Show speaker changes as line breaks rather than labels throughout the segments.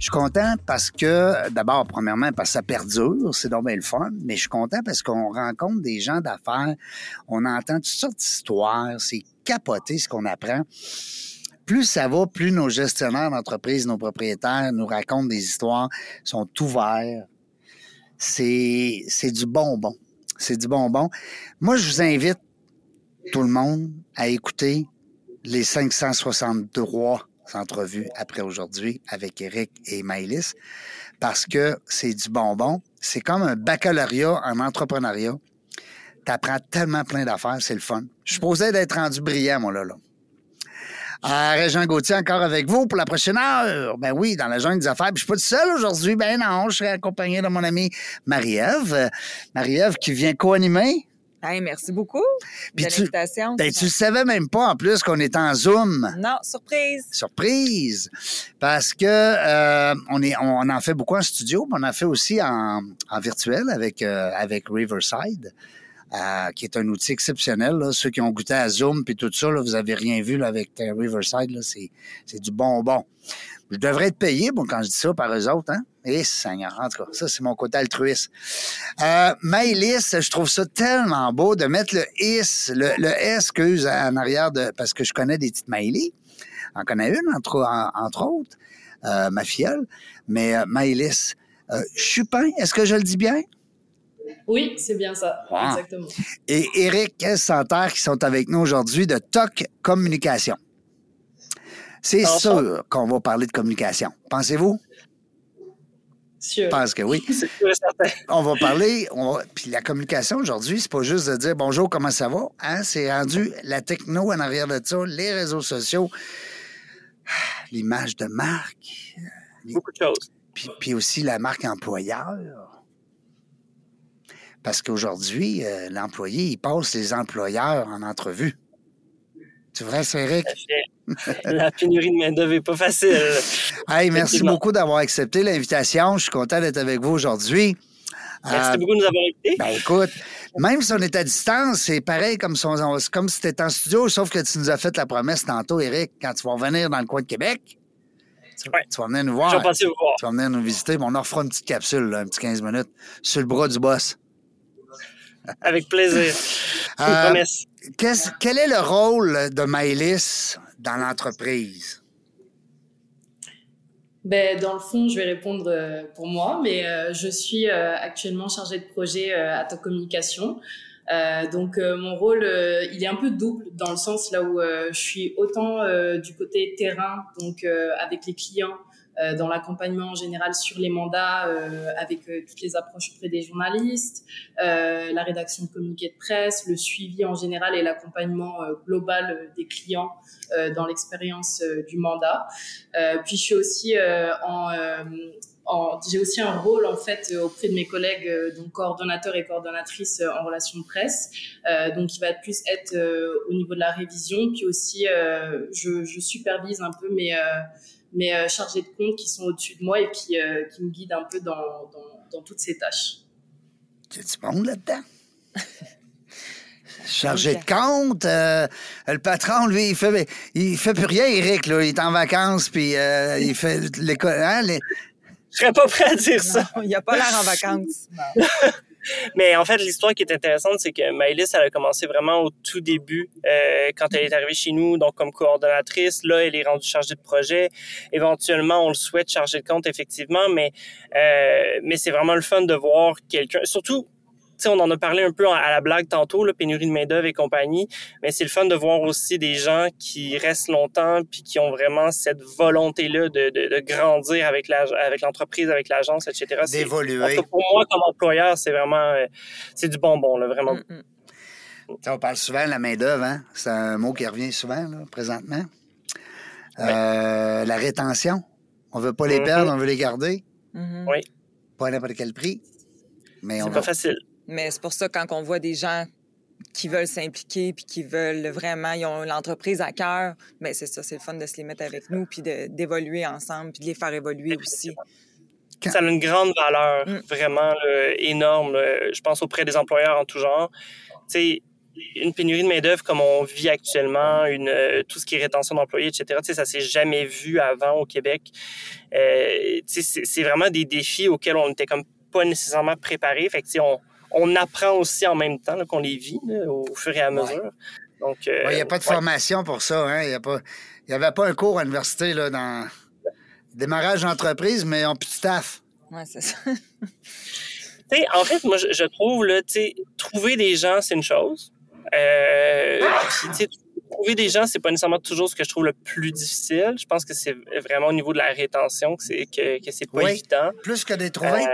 Je suis content parce que, d'abord, premièrement, parce que ça perdure, c'est donc bien le fun, mais je suis content parce qu'on rencontre des gens d'affaires, on entend toutes sortes d'histoires, c'est capoté ce qu'on apprend. Plus ça va, plus nos gestionnaires d'entreprise, nos propriétaires nous racontent des histoires, sont ouverts. C'est, c'est du bonbon. C'est du bonbon. Moi, je vous invite, tout le monde, à écouter les 563 entrevue après aujourd'hui avec Eric et Maëlys parce que c'est du bonbon. C'est comme un baccalauréat en entrepreneuriat. Tu apprends tellement plein d'affaires, c'est le fun. Je suis posé d'être rendu brillant, moi, là. là. Euh, Gauthier, encore avec vous pour la prochaine heure. Ben oui, dans la jungle des affaires. Puis je suis pas tout seul aujourd'hui. Ben non, je serai accompagné de mon ami Marie-Ève. Marie-Ève qui vient co-animer
merci beaucoup de l'invitation.
Ben, tu ne savais même pas en plus qu'on était en Zoom.
Non, surprise.
Surprise. Parce que euh, on, est, on en fait beaucoup en studio, mais on en fait aussi en, virtuel avec, euh, avec Riverside. Euh, qui est un outil exceptionnel. Ceux qui ont goûté à Zoom puis tout ça, là, vous avez rien vu là, avec Riverside, c'est du bonbon. Je devrais être payé, bon, quand je dis ça par eux autres, hein? Eh, Seigneur, en tout cas, ça, c'est mon côté altruiste. Euh, je trouve ça tellement beau de mettre le is, le, le S que en arrière de, parce que je connais des petites Maëlys. en connais une, entre, entre autres, euh, ma filleule. Mais euh, Maëlys, euh, Chupin, est-ce que je le dis bien?
Oui, c'est bien ça, exactement.
Et Eric Santerre qui sont avec nous aujourd'hui de TOC Communication? C'est sûr qu'on va parler de communication. Pensez-vous?
Sûr.
Je pense que oui. on va parler. Puis la communication aujourd'hui, c'est pas juste de dire bonjour, comment ça va? Hein? C'est rendu la techno en arrière de ça, les réseaux sociaux, l'image de marque.
Beaucoup de choses.
Puis, aussi la marque employeur. Parce qu'aujourd'hui, euh, l'employé, il passe les employeurs en entrevue. Tu vrai, c'est Eric?
La pénurie de main-d'œuvre n'est pas facile.
hey, merci beaucoup d'avoir accepté l'invitation. Je suis content d'être avec vous aujourd'hui.
Merci euh, beaucoup de nous avoir invités.
Ben écoute, même si on est à distance, c'est pareil comme si, comme si tu étais en studio, sauf que tu nous as fait la promesse tantôt, Eric, quand tu vas revenir dans le coin de Québec. Tu, vas venir nous voir.
Je vais vous voir.
Tu vas venir nous visiter. on en fera une petite capsule, un petit 15 minutes, sur le bras du boss.
Avec plaisir. Euh,
quel est le rôle de Maëlys dans l'entreprise?
Ben, dans le fond, je vais répondre euh, pour moi, mais euh, je suis euh, actuellement chargée de projet à ta communication. Donc mon rôle, il est un peu double dans le sens là où je suis autant du côté terrain, donc avec les clients, euh, dans l'accompagnement en général sur les mandats, euh, avec euh, toutes les approches auprès des journalistes, la rédaction de communiqués de presse, le suivi en général et l'accompagnement global des clients dans l'expérience du mandat. puis je suis aussi en j'ai aussi un rôle en fait auprès de mes collègues donc coordonnateurs et coordonnatrices en relations de presse donc il va plus être au niveau de la révision puis aussi je, je, supervise un peu mes euh, chargés de compte qui sont au-dessus de moi et qui, euh, qui me guident un peu dans, dans, dans toutes ces tâches.
Tu du monde là-dedans? chargé de compte. Euh, le patron, lui, il fait, il fait plus rien, Eric. Là. Il est en vacances, puis il fait l'école. Hein, les...
Je serais pas prêt à dire ça.
il n'y a pas l'air en vacances.
Mais en fait, l'histoire qui est intéressante, c'est que Maëlys, elle a commencé vraiment au tout début, euh, quand elle est arrivée chez nous, donc comme coordonnatrice. Là, elle est rendue chargée de projet. Éventuellement, on le souhaite chargée de compte, effectivement, mais euh, mais c'est vraiment le fun de voir quelqu'un, surtout on en a parlé un peu à la blague tantôt, la pénurie de main-d'œuvre et compagnie, mais c'est le fun de voir aussi des gens qui restent longtemps puis qui ont vraiment cette volonté-là de, de, grandir avec la, avec l'entreprise, avec l'agence, etc.
D'évoluer.
Pour moi, comme employeur, c'est vraiment euh, c'est du bonbon, là, vraiment. Mm, mm.
On parle souvent de la main-d'œuvre, hein? C'est un mot qui revient souvent, là, présentement. Euh, la rétention. On veut pas les mm-hmm. perdre, on veut les garder.
Mm-hmm. Oui.
pas à n'importe quel prix. Mais on
C'est
va...
pas facile.
Mais c'est pour ça, quand on voit des gens qui veulent s'impliquer puis qui veulent vraiment, ils ont l'entreprise à cœur, mais c'est ça, c'est le fun de se les mettre avec nous puis d'évoluer ensemble puis de les faire évoluer aussi.
Ça a une grande valeur,
Mm.
vraiment là, énorme. là. Je pense auprès des employeurs en tout genre. Tu sais, une pénurie de main-d'œuvre comme on vit actuellement, une, euh, tout ce qui est rétention d'employés, etc., tu sais, ça s'est jamais vu avant au Québec. Euh, tu sais, c'est vraiment des défis auxquels on n'était comme pas nécessairement préparé. Fait que, tu sais, on, on apprend aussi en même temps qu'on les vit là, au fur et à mesure. Donc, euh,
Il n'y a pas de
ouais.
formation pour ça. Hein? Il n'y avait pas un cours à l'université là, dans démarrage d'entreprise, mais on plus de staff.
Ouais, c'est ça.
Tu sais, en fait, moi, je, je trouve, là, tu sais, trouver des gens, c'est une chose. Euh, puis, sais, trouver des gens, c'est pas nécessairement toujours ce que je trouve le plus difficile. Je pense que c'est vraiment au niveau de la rétention que c'est que, que c'est pas
Oui.
évident.
Plus que des trouver.
Euh,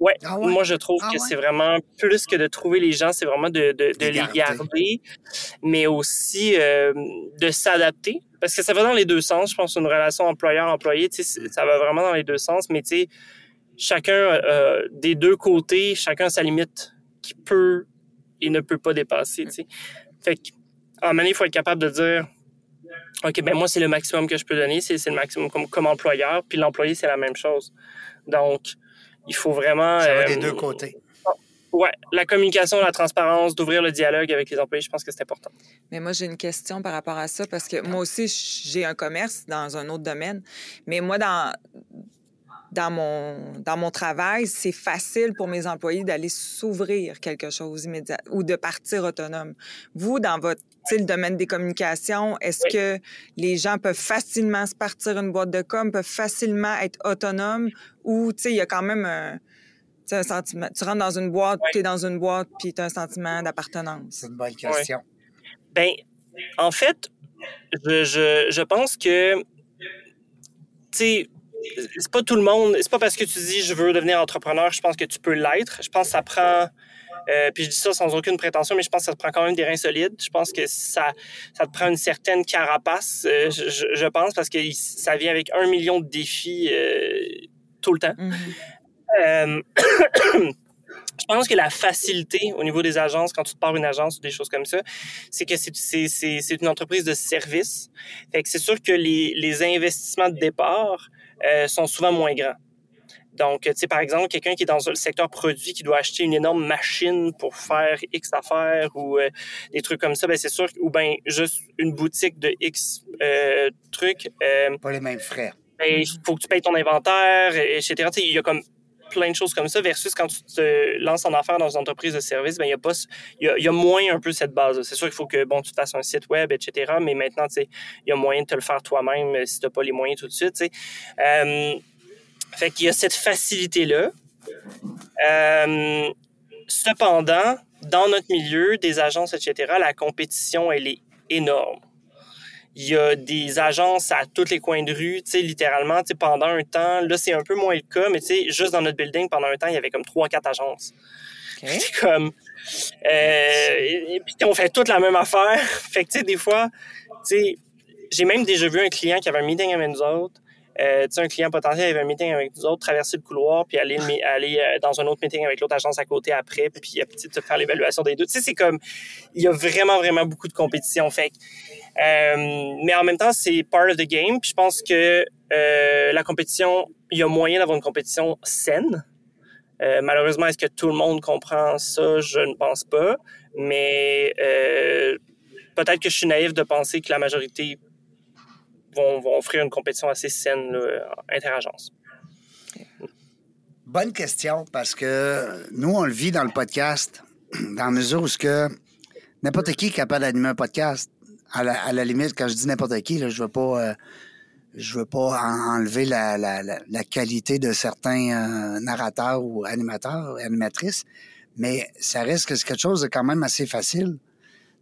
ouais.
Ah ouais?
moi je trouve
Ah
que
ouais?
c'est vraiment plus que de trouver les gens, c'est vraiment de, de, de
Les
les
garder.
mais aussi euh, de s'adapter. Parce que ça va dans les deux sens. Je pense une relation employeur-employé, ça va vraiment dans les deux sens. Mais tu sais, chacun euh, des deux côtés, chacun a sa limite qui peut et ne peut pas dépasser. Tu sais. Fait que, en manière, il faut être capable de dire OK, ben moi, c'est le maximum que je peux donner, c'est c'est le maximum comme, comme employeur, puis l'employé, c'est la même chose. Donc, il faut vraiment.
Ça va
euh,
des deux côtés.
Ouais, la communication, la transparence, d'ouvrir le dialogue avec les employés, je pense que c'est important.
Mais moi, j'ai une question par rapport à ça parce que moi aussi, j'ai un commerce dans un autre domaine. Mais moi, dans, dans, mon, dans mon travail, c'est facile pour mes employés d'aller s'ouvrir quelque chose immédiat ou de partir autonome. Vous, dans votre le domaine des communications, est-ce
Oui.
que les gens peuvent facilement se partir une boîte de com, peuvent facilement être autonomes ou, tu sais, il y a quand même un, tu sais, un sentiment. Tu rentres dans une boîte,
Oui.
tu es dans une boîte, puis tu as un sentiment d'appartenance?
C'est une bonne question.
Ben, en fait, je, je, je pense que, tu sais, c'est pas tout le monde, c'est pas parce que tu dis je veux devenir entrepreneur, je pense que tu peux l'être. Je pense que ça prend, euh, puis je dis ça sans aucune prétention, mais je pense que ça te prend quand même des reins solides. Je pense que ça, ça te prend une certaine carapace, euh, je, je- pense, parce que ça vient avec un million de défis euh, tout le temps. Euh, je pense que la facilité au niveau des agences, quand tu te pars une agence ou des choses comme ça, c'est que c'est une entreprise de service. Fait que c'est sûr que les, les investissements de départ euh, sont souvent moins grands. Donc, tu sais, par exemple, quelqu'un qui est dans le secteur produit, qui doit acheter une énorme machine pour faire X affaires ou euh, des trucs comme ça, ben c'est sûr, ou bien juste une boutique de X euh, trucs, euh,
Pas les mêmes frais.
ben, il faut que tu payes ton inventaire, etc. Tu sais, il y a comme plein de choses comme ça, versus quand tu te lances en affaires dans une entreprise de service, ben, il y a pas, y a, y a moins un peu cette base. C'est sûr qu'il faut que, bon, tu fasses un site web, etc. Mais maintenant, tu sais, il y a moyen de te le faire toi-même euh, si tu n'as pas les moyens tout de suite, tu sais. Euh, fait qu'il y a cette facilité-là. Euh, cependant, dans notre milieu, des agences, etc., la compétition, elle est énorme. Il y a des agences à tous les coins de rue, tu sais, littéralement, tu sais, pendant un temps, là, c'est un peu moins le cas, mais tu sais, juste dans notre building, pendant un temps, il y avait comme trois, quatre agences. C'est comme... Euh, et, et puis on fait toute la même affaire. fait que, tu sais, des fois, tu sais, j'ai même déjà vu un client qui avait un meeting avec nous autres, euh, tu sais, un client potentiel avait un meeting avec nous autres, traverser le couloir, puis aller, aller euh, dans un autre meeting avec l'autre agence à côté après, puis euh, tu sais, faire l'évaluation des deux. Tu sais, c'est comme, il y a vraiment, vraiment beaucoup de compétition. Fait euh, mais en même temps, c'est part of the game. Puis je pense que euh, la compétition, il y a moyen d'avoir une compétition saine. Euh, malheureusement, est-ce que tout le monde comprend ça? Je ne pense pas. Mais euh, peut-être que je suis naïf de penser que la majorité vont, vont offrir une compétition assez saine là, interagence.
Bonne question, parce que nous, on le vit dans le podcast, dans la mesure où que n'importe qui est capable d'animer un podcast. À la, limite, quand je dis n'importe qui, là, je veux pas, euh, je veux pas en- enlever la, la, qualité de certains euh, narrateurs ou animateurs, animatrices, mais ça reste que c'est quelque chose de quand même assez facile.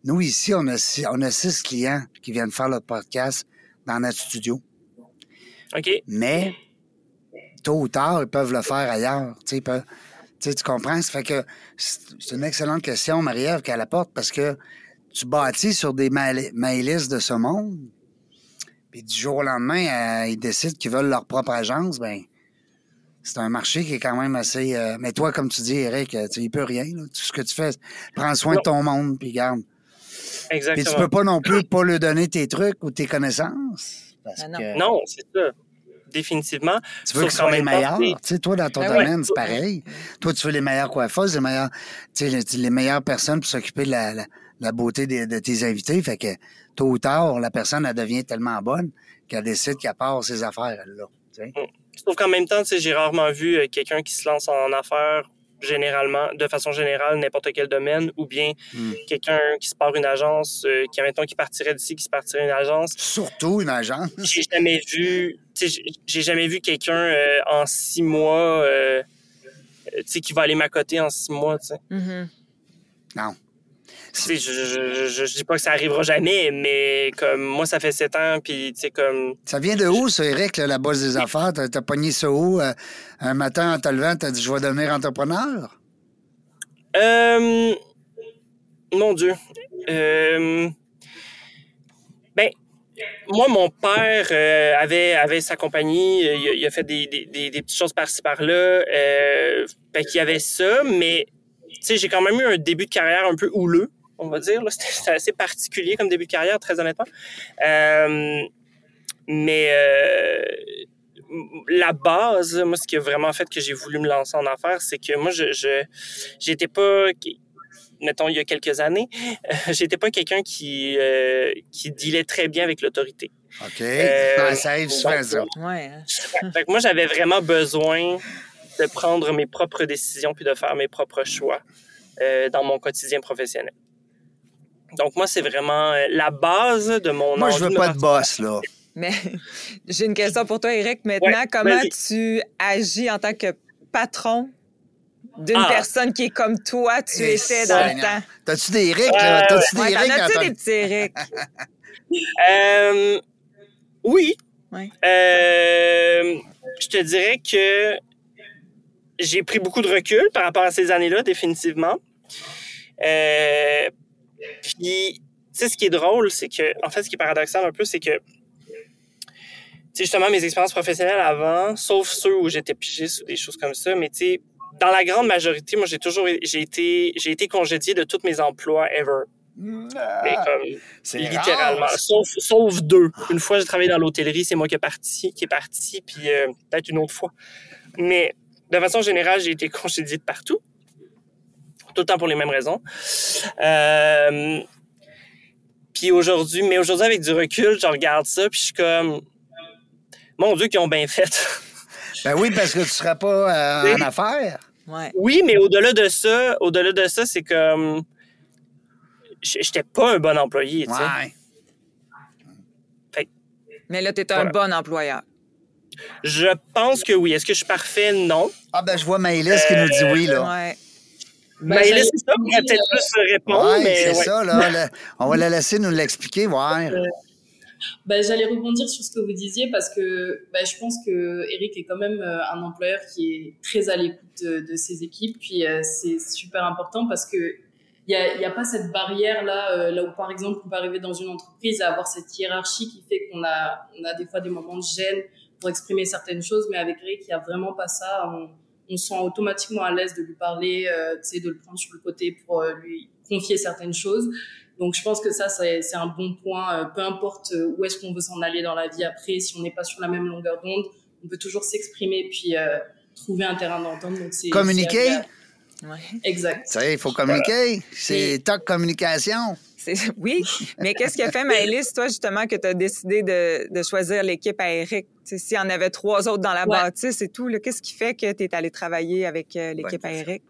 Nous, ici, on a, six, on a six clients qui viennent faire le podcast dans notre studio.
OK?
Mais tôt ou tard, ils peuvent le faire ailleurs. Tu peuvent- comprends? Ça fait que c'est une excellente question, Marie-Ève, qu'elle apporte parce que tu bâtis sur des mail-lists de ce monde, puis du jour au lendemain, euh, ils décident qu'ils veulent leur propre agence, ben c'est un marché qui est quand même assez. euh, mais toi, comme tu dis, Eric, euh, tu il peut rien. là. Tout ce que tu fais, prends soin de ton monde, puis garde. Puis
Exactement.
tu peux pas non plus pas lui donner tes trucs ou tes connaissances. Parce
Ben non.
que
Non, c'est ça. Définitivement.
tu veux qu'ils soient les meilleurs.
tu sais,
toi, dans ton
Ben ouais.
domaine, c'est pareil. Toi, tu veux les meilleures coiffeuses, les sais, les, les meilleures personnes pour s'occuper de la, la, la beauté de, tes invités. Fait que tôt ou tard, la personne, elle devient tellement bonne qu'elle décide qu'elle part ses affaires, elle, là. tu sais.
Sauf qu'en même temps, tu sais, j'ai rarement vu euh, quelqu'un qui se lance en affaires généralement, de façon générale, n'importe quel domaine, ou bien
Hmm.
quelqu'un qui se part une agence, euh, qui, admettons, qui partirait d'ici, qui se partirait une agence.
Surtout une agence.
J'ai jamais vu, tu sais, j'ai- jamais vu quelqu'un euh, en six mois, euh, tu sais, qui va aller m'accoter en six mois, tu sais.
Mhm.
Non.
Je, je, je, je, je dis pas que ça arrivera jamais, mais comme moi, ça fait sept ans, puis tu sais, comme
Ça vient de où, ça, Eric, là, la base des affaires? T'as, t'as pogné ça où? euh, un matin, en te levant, t'as dit, je vais devenir entrepreneur?
Euh, mon Dieu. Euh, ben, moi, mon père euh, avait, avait sa compagnie. Il a, il a fait des, des, des, des petites choses par-ci par-là. Euh, fait qu'il y avait ça, mais tu sais, j'ai quand même eu un début de carrière un peu houleux, on va dire. là. C'était assez particulier comme début de carrière, très honnêtement. Euh, mais euh, la base, moi, ce qui a vraiment fait que j'ai voulu me lancer en affaires, c'est que moi, je, je j'étais pas, mettons, il y a quelques années, j'étais pas quelqu'un qui, euh, qui dealait très bien avec l'autorité.
OK.
Euh,
ça arrive souvent,
donc,
ça.
Ouais. hein.
Fait que moi, j'avais vraiment besoin de prendre mes propres décisions puis de faire mes propres choix euh, dans mon quotidien professionnel. Donc, moi, c'est vraiment euh, la base de mon
Moi, je veux pas de boss, là.
Mais j'ai une question pour toi, Eric. Maintenant,
Ouais,
comment tu agis en tant que patron d'une
Ah.
personne qui est comme toi, tu
Eh,
étais dans le temps?
T'as-tu des Eric, là?
Euh,
T'as-tu
Ouais,
des Eric
as-tu des petits Eric?
Euh, oui.
Ouais.
Euh, je te dirais que j'ai pris beaucoup de recul par rapport à ces années-là, définitivement. Euh, puis, tu sais, ce qui est drôle, c'est que, en fait, ce qui est paradoxal un peu, c'est que, tu sais, justement, mes expériences professionnelles avant, sauf ceux où j'étais pigiste ou des choses comme ça, mais tu sais, dans la grande majorité, moi, j'ai toujours, j'ai été, j'ai été congédié de tous mes emplois ever. Mais comme,
C'est
littéralement.
rare.
Sauf, sauf deux. Une fois, j'ai travaillé dans l'hôtellerie, c'est moi qui est parti, qui est parti, puis euh, peut-être une autre fois. Mais de façon générale, j'ai été congédié de partout. Tout le temps pour les mêmes raisons. Euh, puis aujourd'hui, mais aujourd'hui, avec du recul, je regarde ça, puis je suis comme, mon Dieu, qu'ils ont bien fait.
Ben oui, parce que tu serais pas euh, en affaires.
Ouais.
oui, mais au-delà de ça, au-delà de ça, c'est comme, j'étais pas un bon employé, tu sais.
Ouais.
Mais là, tu es un
Voilà.
bon employeur.
Je pense que oui. Est-ce que je suis parfait? Non.
Ah, ben, je vois Maëlys qui nous dit oui, là.
Ouais.
Ben, j'allais
là, c'est ça, pourrait peut-être plus répondre,
Ouais,
mais
c'est
ouais.
ça, là. Le- on va la laisser nous l'expliquer, voir.
Ben, J'allais rebondir sur ce que vous disiez parce que ben, je pense que Eric est quand même euh, un employeur qui est très à l'écoute de, de ses équipes. Puis euh, c'est super important parce que il y a, y a pas cette barrière là, euh, là où par exemple on peut arriver dans une entreprise et avoir cette hiérarchie qui fait qu'on a, on a des fois des moments de gêne pour exprimer certaines choses. Mais avec Eric, il y a vraiment pas ça. On, on se sent automatiquement à l'aise de lui parler, euh, tu sais, de le prendre sur le côté pour euh, lui confier certaines choses. Donc je pense que ça, c'est c'est un bon point. Euh, peu importe euh, où est-ce qu'on veut s'en aller dans la vie après, si on n'est pas sur la même longueur d'onde, on peut toujours s'exprimer puis euh, trouver un terrain d'entente. Donc c'est
Communiquer.
Ouais.
Exact.
Tu sais, il faut communiquer. C'est toc communication.
Oui, mais qu'est-ce qui a fait, Maëlys, toi, justement, que tu as décidé de, de choisir l'équipe à Eric? S'il y en avait trois autres dans la
Ouais.
bâtisse et tout, qu'est-ce qui fait que tu es allé travailler avec euh, l'équipe à Eric?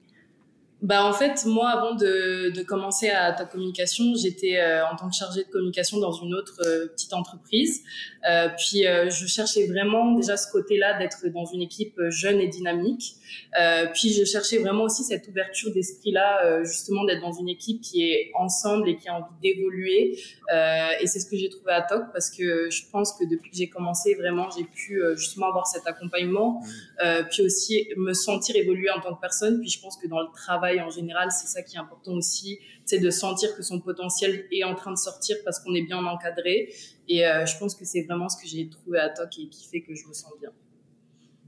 Bah en fait, moi, avant de, de commencer à ta communication, j'étais euh, en tant que chargée de communication dans une autre euh, petite entreprise. Euh, puis euh, je cherchais vraiment déjà ce côté-là d'être dans une équipe euh, jeune et dynamique. Euh, puis je cherchais vraiment aussi cette ouverture d'esprit-là, euh, justement d'être dans une équipe qui est ensemble et qui a envie d'évoluer. Euh, et c'est ce que j'ai trouvé à TOC parce que je pense que depuis que j'ai commencé, vraiment, j'ai pu euh, justement avoir cet accompagnement, euh, puis aussi me sentir évoluer en tant que personne. Puis je pense que dans le travail en général, c'est ça qui est important aussi, c'est de sentir que son potentiel est en train de sortir parce qu'on est bien encadré. Et euh, je pense que c'est vraiment ce que j'ai trouvé à TOC et qui fait que je me sens bien.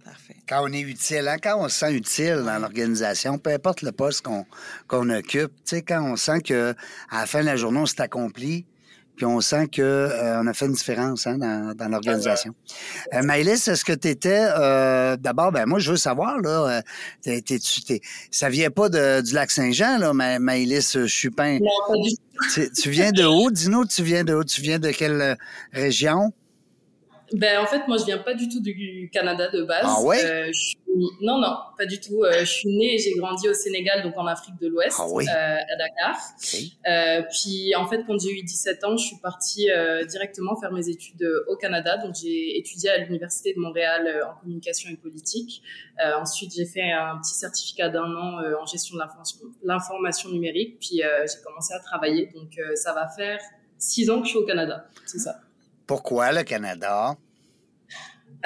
Parfait.
Quand on est utile, hein, quand on se sent utile dans l'organisation, peu importe le poste qu'on qu'on occupe, tu sais, quand on sent que à la fin de la journée, on s'est accompli, puis on sent que euh, on a fait une différence hein, dans, dans l'organisation. Euh, Maëlys, est-ce que tu étais euh, d'abord, ben moi je veux savoir là, euh, t'es- tu- t'es- ça vient pas de, du lac Saint-Jean là, Ma- Maëlys Chupin.
Non, pas du tout.
Tu, viens de où? Dis-nous, tu viens de où? Tu viens de quelle euh, région?
Ben, en fait, moi, je viens pas du tout du Canada de base.
Ah ouais?
Euh, je suis... Non, non, pas du tout. Euh, je suis née et j'ai grandi au Sénégal, donc en Afrique de l'Ouest,
Ah oui?
euh, à Dakar. Euh, puis, en fait, quand j'ai eu 17 ans, je suis partie directement faire mes études au Canada. Donc, j'ai étudié à l'Université de Montréal en communication et politique. Ensuite, j'ai fait un petit certificat d'un an en gestion de l'information- numérique. Puis, j'ai commencé à travailler. Donc, ça va faire six ans que je suis au Canada. C'est ça.
Pourquoi le Canada?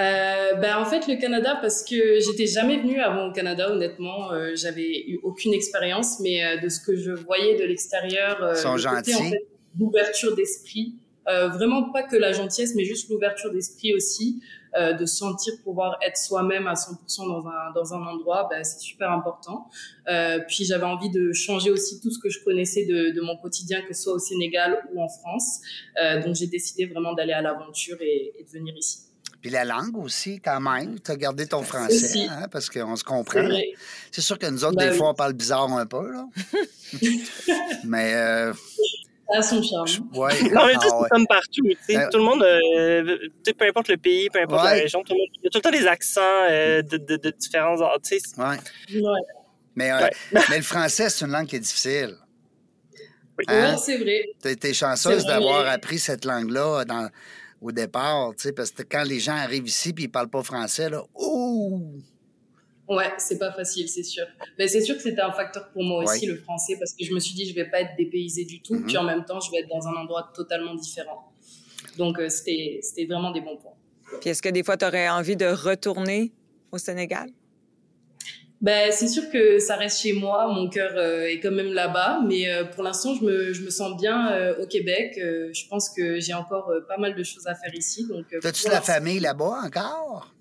Euh, ben en fait le Canada parce que j'étais jamais venue avant au Canada honnêtement euh, j'avais eu aucune expérience mais euh, de ce que je voyais de l'extérieur euh,
sont
côté, en
gentils.
fait, d'ouverture d'esprit euh, vraiment pas que la gentillesse mais juste l'ouverture d'esprit aussi euh, de sentir pouvoir être soi-même à 100% dans un dans un endroit ben, c'est super important. Euh, puis j'avais envie de changer aussi tout ce que je connaissais de, de mon quotidien que ce soit au Sénégal ou en France. Euh, donc j'ai décidé vraiment d'aller à l'aventure et, et de venir ici
Puis la langue aussi, quand même. Tu as gardé ton français, hein, parce qu'on se comprend. C'est sûr que nous autres,
Ben
des
oui.
fois, on parle bizarre un peu, là. Mais, euh,
Ça a son charme.
ouais.
Non, mais
Ah
c'est
ouais.
comme partout. tu.
Euh,
Tout le monde, euh, tu peu importe le pays, peu importe
Ouais.
la région, tout le monde, il y a tout le temps des accents euh, de, de, de différents. Tu sais,
Ouais.
Ouais,
Mais, euh,
Ouais.
mais le français, c'est une langue qui est difficile.
Oui.
Hein?
Ouais, c'est vrai.
T'es t'es chanceuse d'avoir appris cette langue-là dans, au départ, tu sais, parce que quand les gens arrivent ici puis ils parlent pas français, là, ouh!
Ouais, c'est pas facile, c'est sûr. Mais c'est sûr que c'était un facteur pour moi aussi, le français, parce que je me suis dit, je vais pas être dépaysée du tout, puis en même temps, je vais être dans un endroit totalement différent. Donc, euh, c'était c'était vraiment des bons points.
Puis est-ce que des fois, tu aurais envie de retourner au Sénégal?
Ben, c'est sûr que ça reste chez moi, mon cœur euh, est quand même là-bas, mais euh, pour l'instant, je me, je me sens bien euh, au Québec. Euh, je pense que j'ai encore euh, pas mal de choses à faire ici. Donc, euh,
T'as-tu la famille là-bas encore?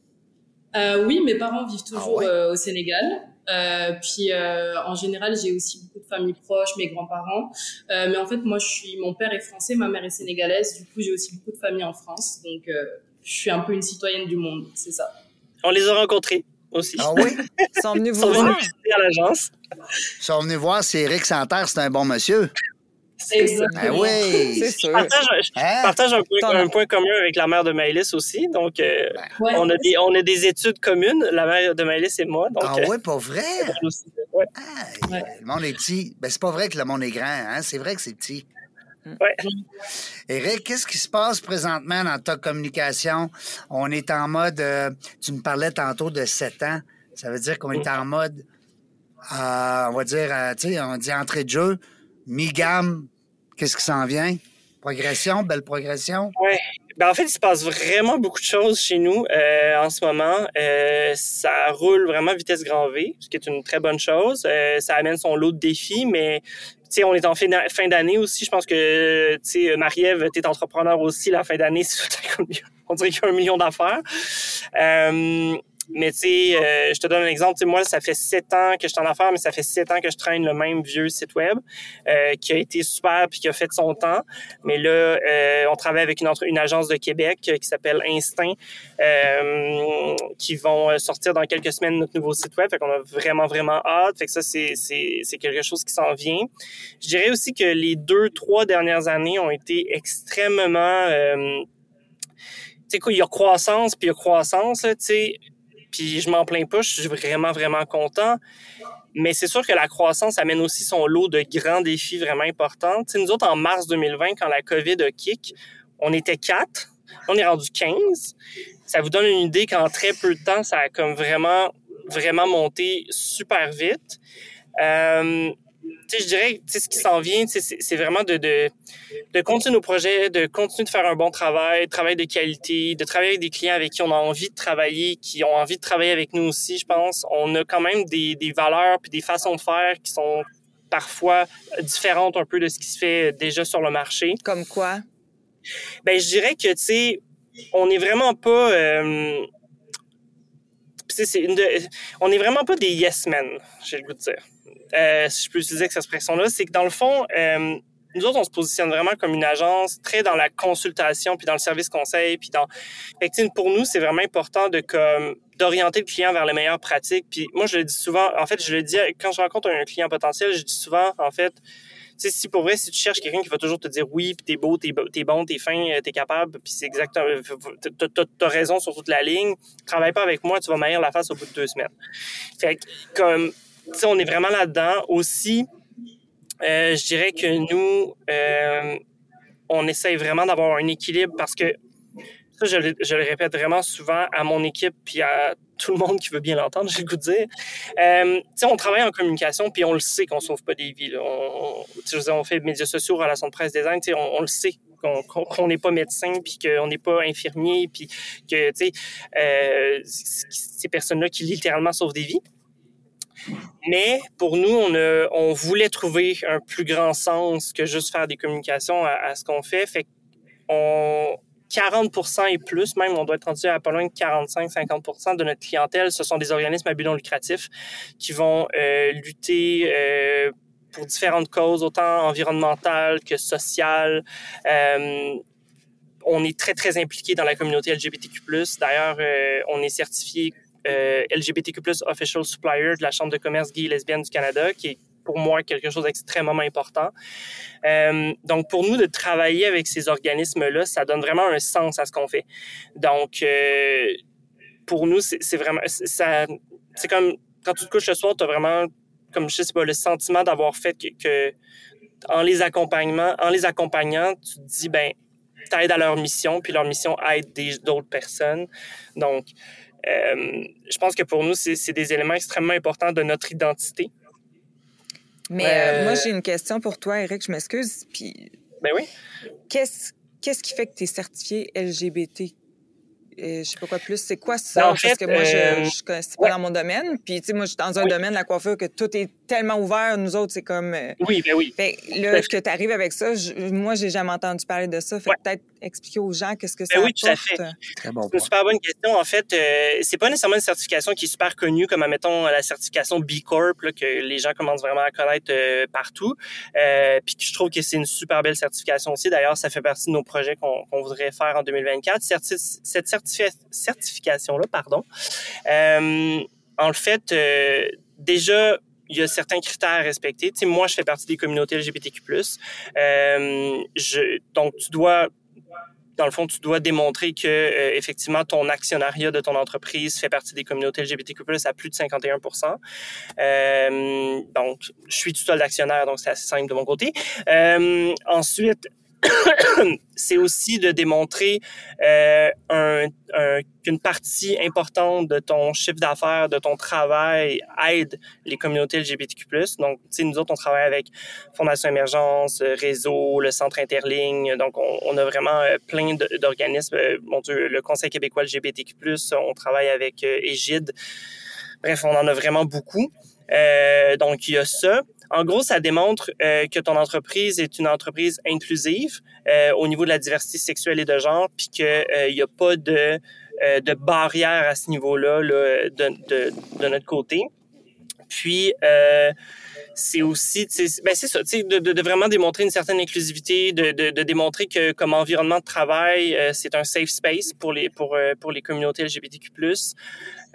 Euh, oui, mes parents vivent toujours
Ah ouais?
euh, au Sénégal. Euh, puis euh, en général, j'ai aussi beaucoup de familles proches, mes grands-parents. Euh, mais en fait, moi, je suis, mon père est français, ma mère est sénégalaise. Du coup, j'ai aussi beaucoup de familles en France. Donc, euh, je suis un peu une citoyenne du monde, c'est ça.
on les a rencontrés aussi.
Ah oui?
Ils sont venus
Ils
vous
sont venus
voir?
visiter à l'agence.
Ils sont venus voir si Eric Santerre, c'est un bon monsieur.
Exactement.
Ah oui!
C'est
Je
sûr.
partage, je
Hein?
partage un, point, un commun avec la mère de Maëlys aussi. Donc, euh,
Ouais.
on, a des, on a des études communes, la mère de Maëlys et moi. Donc,
Ah
euh,
oui, pas vrai?
aussi, ouais.
Ah,
Ouais.
Le monde est petit. Ben, c'est pas vrai que le monde est grand, hein? C'est vrai que c'est petit.
Ouais.
Eric, qu'est-ce qui se passe présentement dans ta communication? On est en mode, euh, tu me parlais tantôt de 7 ans. Ça veut dire qu'on est en mode, euh, on va dire, euh, tu sais, on dit entrée de jeu, mi-gamme, qu'est-ce qui s'en vient? Progression, belle progression?
Ouais. Ben, en fait, il se passe vraiment beaucoup de choses chez nous euh, en ce moment. Euh, ça roule vraiment vitesse grand V, ce qui est une très bonne chose. Euh, ça amène son lot de défis, mais tu sais, on est en fin d'a- fin d'année aussi. Je pense que, tu Marie-Ève, t'es entrepreneur aussi, la fin d'année, on dirait qu'il y a un million d'affaires. Euh, mais tu sais, euh, je te donne un exemple. Tu sais, moi, ça fait sept ans que je suis en affaires, mais ça fait sept ans que je traîne le même vieux site web euh, qui a été super puis qui a fait son temps. Mais là, euh, on travaille avec une, entre- une agence de Québec euh, qui s'appelle Instinct, euh, qui vont euh, sortir dans quelques semaines notre nouveau site web. Fait qu'on a vraiment, vraiment hâte. Fait que ça, c'est, c'est, quelque chose qui s'en vient. Je dirais aussi que les deux, trois dernières années ont été extrêmement... Tu sais quoi, il y a croissance, puis il y a croissance, tu sais. Puis je m'en plains pas, je suis vraiment, vraiment content. Mais c'est sûr que la croissance amène aussi son lot de grands défis vraiment importants. Tu nous autres, en mars 2020, quand la COVID a kick, on était quatre. On est rendu 15. Ça vous donne une idée qu'en très peu de temps, ça a comme vraiment, vraiment monté super vite. Euh, je dirais, sais, ce qui s'en vient, c'est vraiment de, de, de continuer nos projets, de continuer de faire un bon travail, travail de qualité, de travailler avec des clients avec qui on a envie de travailler, qui ont envie de travailler avec nous aussi, je pense. On a quand même des, des valeurs puis des façons de faire qui sont parfois différentes un peu de ce qui se fait déjà sur le marché.
Comme quoi?
Ben, je dirais que, tu sais, on n'est vraiment pas... euh, c'est une de, on n'est vraiment pas des yes men, j'ai le goût de dire. Euh, si je peux utiliser cette expression-là, c'est que dans le fond, euh, nous autres, on se positionne vraiment comme une agence très dans la consultation, puis dans le service conseil, puis dans. Fait pour nous, c'est vraiment important de comme d'orienter le client vers les meilleures pratiques. Puis moi, je le dis souvent. En fait, je le dis quand je rencontre un client potentiel, je dis souvent, en fait, si pour vrai, si tu cherches quelqu'un qui va toujours te dire oui, puis t'es beau, t'es, es bon, t'es fin, euh, t'es capable, puis c'est exactement, t'as, raison sur toute la ligne, travaille pas avec moi, tu vas m'aïr la face au bout de deux semaines. Fait que, comme, sais, on est vraiment là-dedans. Aussi, euh, je dirais que nous, euh, on essaye vraiment d'avoir un équilibre parce que ça, je, le répète vraiment souvent à mon équipe puis à tout le monde qui veut bien l'entendre, j'ai le goût de dire. Euh, on travaille en communication, puis on le sait qu'on sauve pas des vies. On, on, fait médias sociaux, relations de presse, design, on, on le sait qu'on n'est pas médecin, puis qu'on n'est pas infirmier, puis que euh, ces personnes-là qui littéralement sauvent des vies. Mais pour nous, on, on voulait trouver un plus grand sens que juste faire des communications à, ce qu'on fait. Fait qu'on 40% et plus, même on doit être rendu à pas loin de 45-50% de notre clientèle, ce sont des organismes à but non lucratif qui vont euh, lutter euh, pour différentes causes, autant environnementales que sociales. Euh, on est très, très impliqué dans la communauté LGBTQ+. D'ailleurs, on est certifié LGBTQ+, Official Supplier de la Chambre de commerce gay et lesbienne du Canada, qui est pour moi quelque chose d'extrêmement important. Euh, donc, pour nous, de travailler avec ces organismes-là, ça donne vraiment un sens à ce qu'on fait. Donc, euh, pour nous, c'est vraiment... ça C'est comme quand tu te couches le soir, tu as vraiment, comme je sais pas, le sentiment d'avoir fait que, en les accompagnement, en les accompagnant, tu te dis, ben, t'aides à leur mission, puis leur mission aide d'autres personnes. Donc, euh, je pense que pour nous, c'est des éléments extrêmement importants de notre identité.
Mais euh, moi, j'ai une question pour toi, Eric. Je m'excuse. Puis.
Ben oui.
Qu'est-ce, qui fait que tu es certifié LGBT je sais pas quoi plus. C'est quoi ça? Ben, Parce que moi, je, euh, je connais pas dans mon domaine. Puis, tu sais, moi, je suis dans un domaine, la coiffure, que tout est tellement ouvert. Nous autres, c'est comme. Euh,
oui, ben oui.
Fait, là, que tu arrives avec ça, je, moi, j'ai jamais entendu parler de ça. Fait peut-être expliquer aux gens qu'est-ce que ben ça
oui, tout à fait. C'est une super bonne question. En fait, euh, c'est pas nécessairement une certification qui est super connue, comme, admettons, la certification B Corp, là, que les gens commencent vraiment à connaître partout. puis je trouve que c'est une super belle certification aussi. D'ailleurs, ça fait partie de nos projets qu'on voudrait faire en 2024. cette certification-là, pardon, euh, en fait, euh, déjà, il y a certains critères à respecter. Tu sais, moi, je fais partie des communautés LGBTQ+. Euh, je, donc, tu dois dans le fond, tu dois démontrer que euh, effectivement ton actionnariat de ton entreprise fait partie des communautés LGBTQ+ à plus de 51% euh, Donc, je suis tout seul d'actionnaire, donc c'est assez simple de mon côté. Euh, ensuite, c'est aussi de démontrer euh, un, qu'une partie importante de ton chiffre d'affaires, de ton travail aide les communautés LGBTQ+. Donc, tu nous autres, on travaille avec Fondation Émergence, Réseau, le Centre Interligne. Donc, on, a vraiment euh, plein d'organismes. Euh, mon Dieu, le Conseil québécois LGBTQ+, on travaille avec Égide. Bref, on en a vraiment beaucoup. Euh, donc, il y a ça. En gros, ça démontre euh, que ton entreprise est une entreprise inclusive euh, au niveau de la diversité sexuelle et de genre, puis qu'il euh, n'y a pas de, de barrière à ce niveau-là là, de, de, de, notre côté. Puis, c'est aussi, ben c'est ça, de, de, de, vraiment démontrer une certaine inclusivité, de, de, démontrer que comme environnement de travail, c'est un safe space pour les pour pour les communautés LGBTQ+.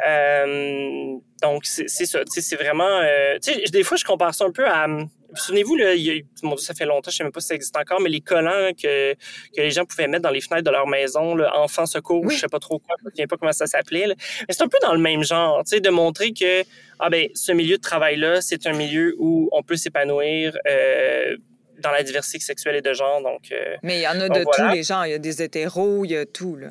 Euh, donc, c'est ça. C'est vraiment... Euh, des fois, je compare ça un peu à... Souvenez-vous, là, il ça fait longtemps, je sais même pas si ça existe encore, mais les collants que, que les gens pouvaient mettre dans les fenêtres de leur maison, là, enfants secours, je sais pas trop quoi, je sais pas comment ça s'appelait. Mais c'est un peu dans le même genre, tu sais, de montrer que ah ben, ce milieu de travail-là, c'est un milieu où on peut s'épanouir euh, dans la diversité sexuelle et de genre. Donc, euh,
mais il y en a de tous les genres. Il y a des hétéros, il y a tout. Là.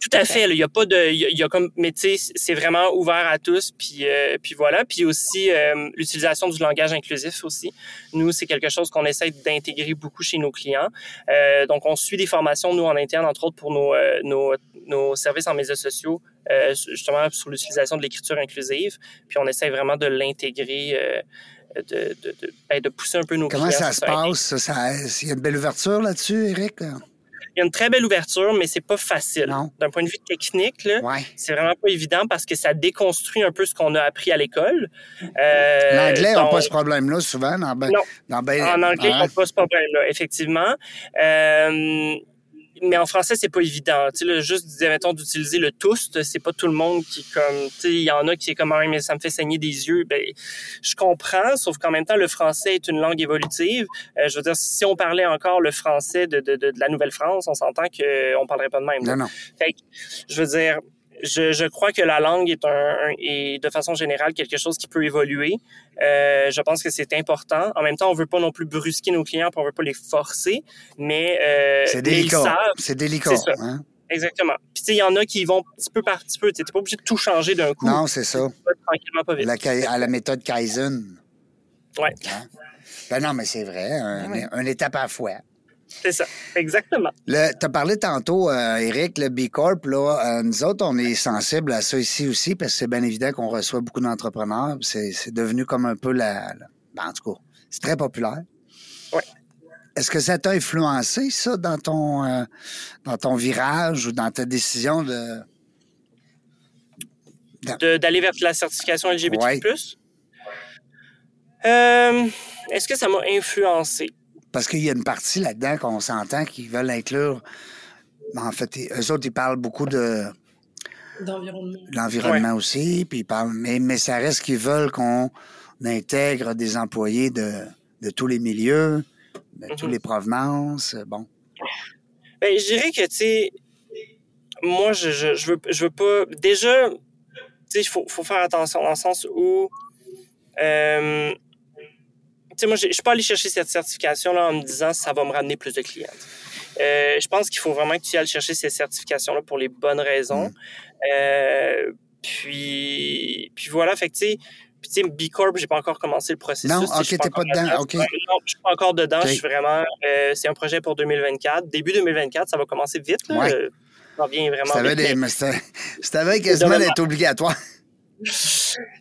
Tout à fait. Il y a pas de, il y, a comme, mais tu sais, c'est vraiment ouvert à tous. Puis, euh, puis voilà. Puis aussi euh, l'utilisation du langage inclusif aussi. Nous, c'est quelque chose qu'on essaie d'intégrer beaucoup chez nos clients. Euh, donc, on suit des formations nous en interne, entre autres pour nos nos, nos services en médias sociaux, justement sur l'utilisation de l'écriture inclusive. Puis on essaie vraiment de l'intégrer. De, de, de, ben, de, pousser un peu nos
Comment
clients.
Comment ça se passe? Il y a une belle ouverture là-dessus, Eric?
Il y a une très belle ouverture, mais c'est pas facile. D'un point de vue technique, là, c'est vraiment pas évident parce que ça déconstruit un peu ce qu'on a appris à l'école.
Euh, L'anglais n'a pas ce problème-là souvent. Dans ben,
non. Ben, en anglais, on n'a pas ce problème-là, effectivement. Euh, mais en français, c'est pas évident. Tu sais, juste, mettons, d'utiliser le toast, c'est pas tout le monde qui, comme, tu sais, il y en a qui est comme, ah, mais ça me fait saigner des yeux. Ben, je comprends, sauf qu'en même temps, le français est une langue évolutive. Euh, je veux dire, si on parlait encore le français de, de, de, la Nouvelle-France, on s'entend qu'on parlerait pas de même.
Non, non.
Fait je veux dire, je, je, crois que la langue est, un, est, de façon générale quelque chose qui peut évoluer. Euh, je pense que c'est important. En même temps, on veut pas non plus brusquer nos clients, on veut pas les forcer, mais euh,
c'est délicat. C'est délicat. Hein?
Exactement. Puis il y en a qui vont petit peu par petit peu. Tu n'es pas obligé de tout changer d'un coup.
Non, c'est ça.
Tranquillement, pas vite.
La, à la méthode Kaizen.
Ouais.
Hein? Ben non, mais c'est vrai. Un, ah un étape à la fois.
C'est ça, exactement.
Tu as parlé tantôt, euh, Eric, le B Corp, là, euh, nous autres, on est sensibles à ça ici aussi, parce que c'est bien évident qu'on reçoit beaucoup d'entrepreneurs. C'est devenu comme un peu la. Ben, en tout cas, c'est très populaire.
Oui.
Est-ce que ça t'a influencé, ça, dans ton, euh, dans ton virage ou dans ta décision de.
D'aller vers la certification LGBT? Est-ce que ça m'a influencé?
Parce qu'il y a une partie là-dedans qu'on s'entend qui veulent inclure. En fait, eux autres, ils parlent beaucoup de.
D'environnement.
L'environnement aussi, puis ils parlent. Mais, mais ça reste qu'ils veulent qu'on intègre des employés de, de tous les milieux, de toutes mhm. les provenances. Bon.
Ben, je dirais que, tu sais, moi, je, je, je, veux, je veux pas. Déjà, tu sais, il faut, faut faire attention dans le sens où. Euh, sais, moi, je ne suis pas allé chercher cette certification-là en me disant ça va me ramener plus de clients. Euh, je pense qu'il faut vraiment que tu ailles chercher ces certifications-là pour les bonnes raisons. Mm. Euh, puis, puis voilà, fait que tu sais, puis, tu sais, B Corp, j'ai pas encore commencé le processus.
Non, ok, t'es pas, pas dedans. Non,
je suis pas encore dedans. Je suis vraiment. Euh, c'est un projet pour 2024. Début 2024, ça va commencer vite. Là. Ouais. Ça vient vraiment
c'était quasiment d'être obligatoire.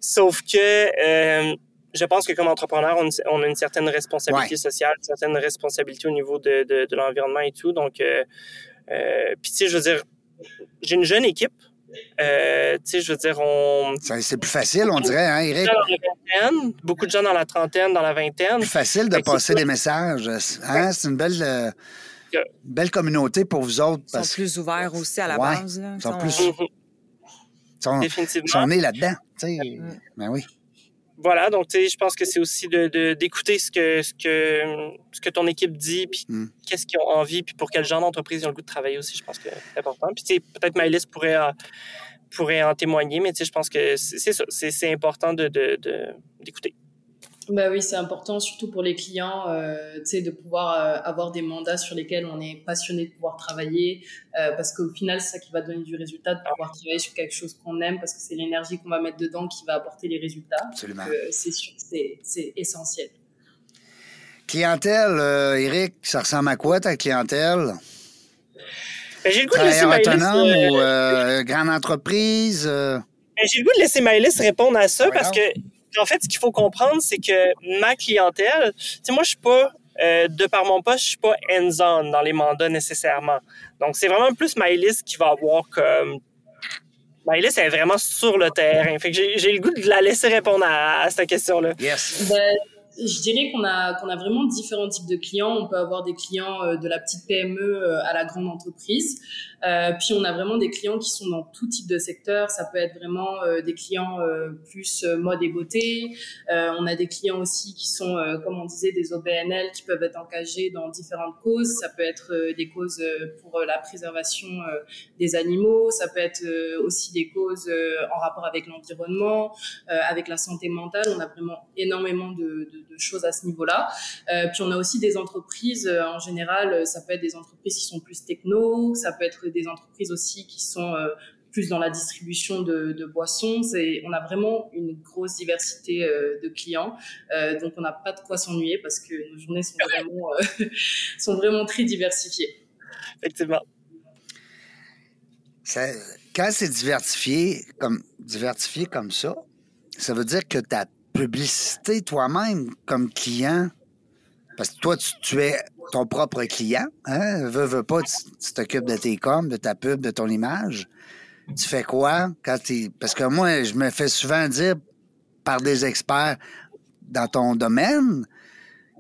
Sauf que je pense que comme entrepreneur, on, a une certaine responsabilité sociale, une certaine responsabilité au niveau de, de, l'environnement et tout. Donc, euh, euh, puis tu sais, je veux dire, j'ai une jeune équipe. Euh, tu sais, je veux dire, on.
C'est plus facile, on dirait, hein, Eric?
beaucoup de gens dans la trentaine, dans la vingtaine.
Plus facile de passer des messages. Hein? C'est une belle, belle communauté pour vous autres.
Ils sont plus ouverts aussi à la base. Là.
Ils sont, plus. Mhm. Sont...
Définitivement.
Ils sont nés là-dedans. Tu sais. Ben oui
voilà, donc tu sais, je pense que c'est aussi de d'écouter ce que ce que ce que ton équipe dit, puis mm. qu'est-ce qu'ils ont envie, puis pour quel genre d'entreprise ils ont le goût de travailler aussi. Je pense que c'est important. Puis tu sais, peut-être Maëlys pourrait pourrait en témoigner, mais tu sais, je pense que c'est ça, c'est important de d'écouter.
Bah oui, c'est important, surtout pour les clients, euh, de pouvoir euh, avoir des mandats sur lesquels on est passionné de pouvoir travailler, euh, parce qu'au final, c'est ça qui va donner du résultat, de pouvoir travailler sur quelque chose qu'on aime, parce que c'est l'énergie qu'on va mettre dedans qui va apporter les résultats.
Absolument.
c'est sûr, c'est essentiel.
Clientèle, euh, Eric, ça ressemble à quoi ta clientèle?
Ben, j'ai le goût de laisser autonome
ou euh, grande entreprise? Ben,
j'ai le goût de laisser Maëlys répondre à ça parce que en fait, ce qu'il faut comprendre, c'est que ma clientèle, tu sais, moi, je suis pas, euh, de par mon poste, je suis pas hands-on dans les mandats nécessairement. Donc, c'est vraiment plus Maëlys qui va avoir comme Maëlys, elle est vraiment sur le terrain. Fait que j'ai le goût de la laisser répondre à, cette question-là.
Yes.
Ben, je dirais qu'on a, qu'on a vraiment différents types de clients. On peut avoir des clients euh, de la petite PME euh, à la grande entreprise. Euh, puis on a vraiment des clients qui sont dans tout type de secteur. Ça peut être vraiment euh, des clients euh, plus mode et beauté. on a des clients aussi qui sont, comme on disait, des OBNL qui peuvent être engagés dans différentes causes. Ça peut être des causes pour la préservation des animaux. Ça peut être aussi des causes en rapport avec l'environnement, avec la santé mentale. On a vraiment énormément de, de, de choses à ce niveau-là. puis on a aussi des entreprises en général. Ça peut être des entreprises qui sont plus techno. Ça peut être des entreprises aussi qui sont euh, plus dans la distribution de, de boissons. On a vraiment une grosse diversité euh, de clients. Euh, donc, on n'a pas de quoi s'ennuyer parce que nos journées sont vraiment, sont vraiment très diversifiées.
Effectivement.
quand c'est diversifié comme, diversifié comme ça, ça veut dire que ta publicité toi-même comme client, parce que toi, tu, tu es ton propre client. Hein? Veux, veux pas, tu t'occupes de tes coms, de ta pub, de ton image. Tu fais quoi quand Parce que moi, je me fais souvent dire par des experts dans ton domaine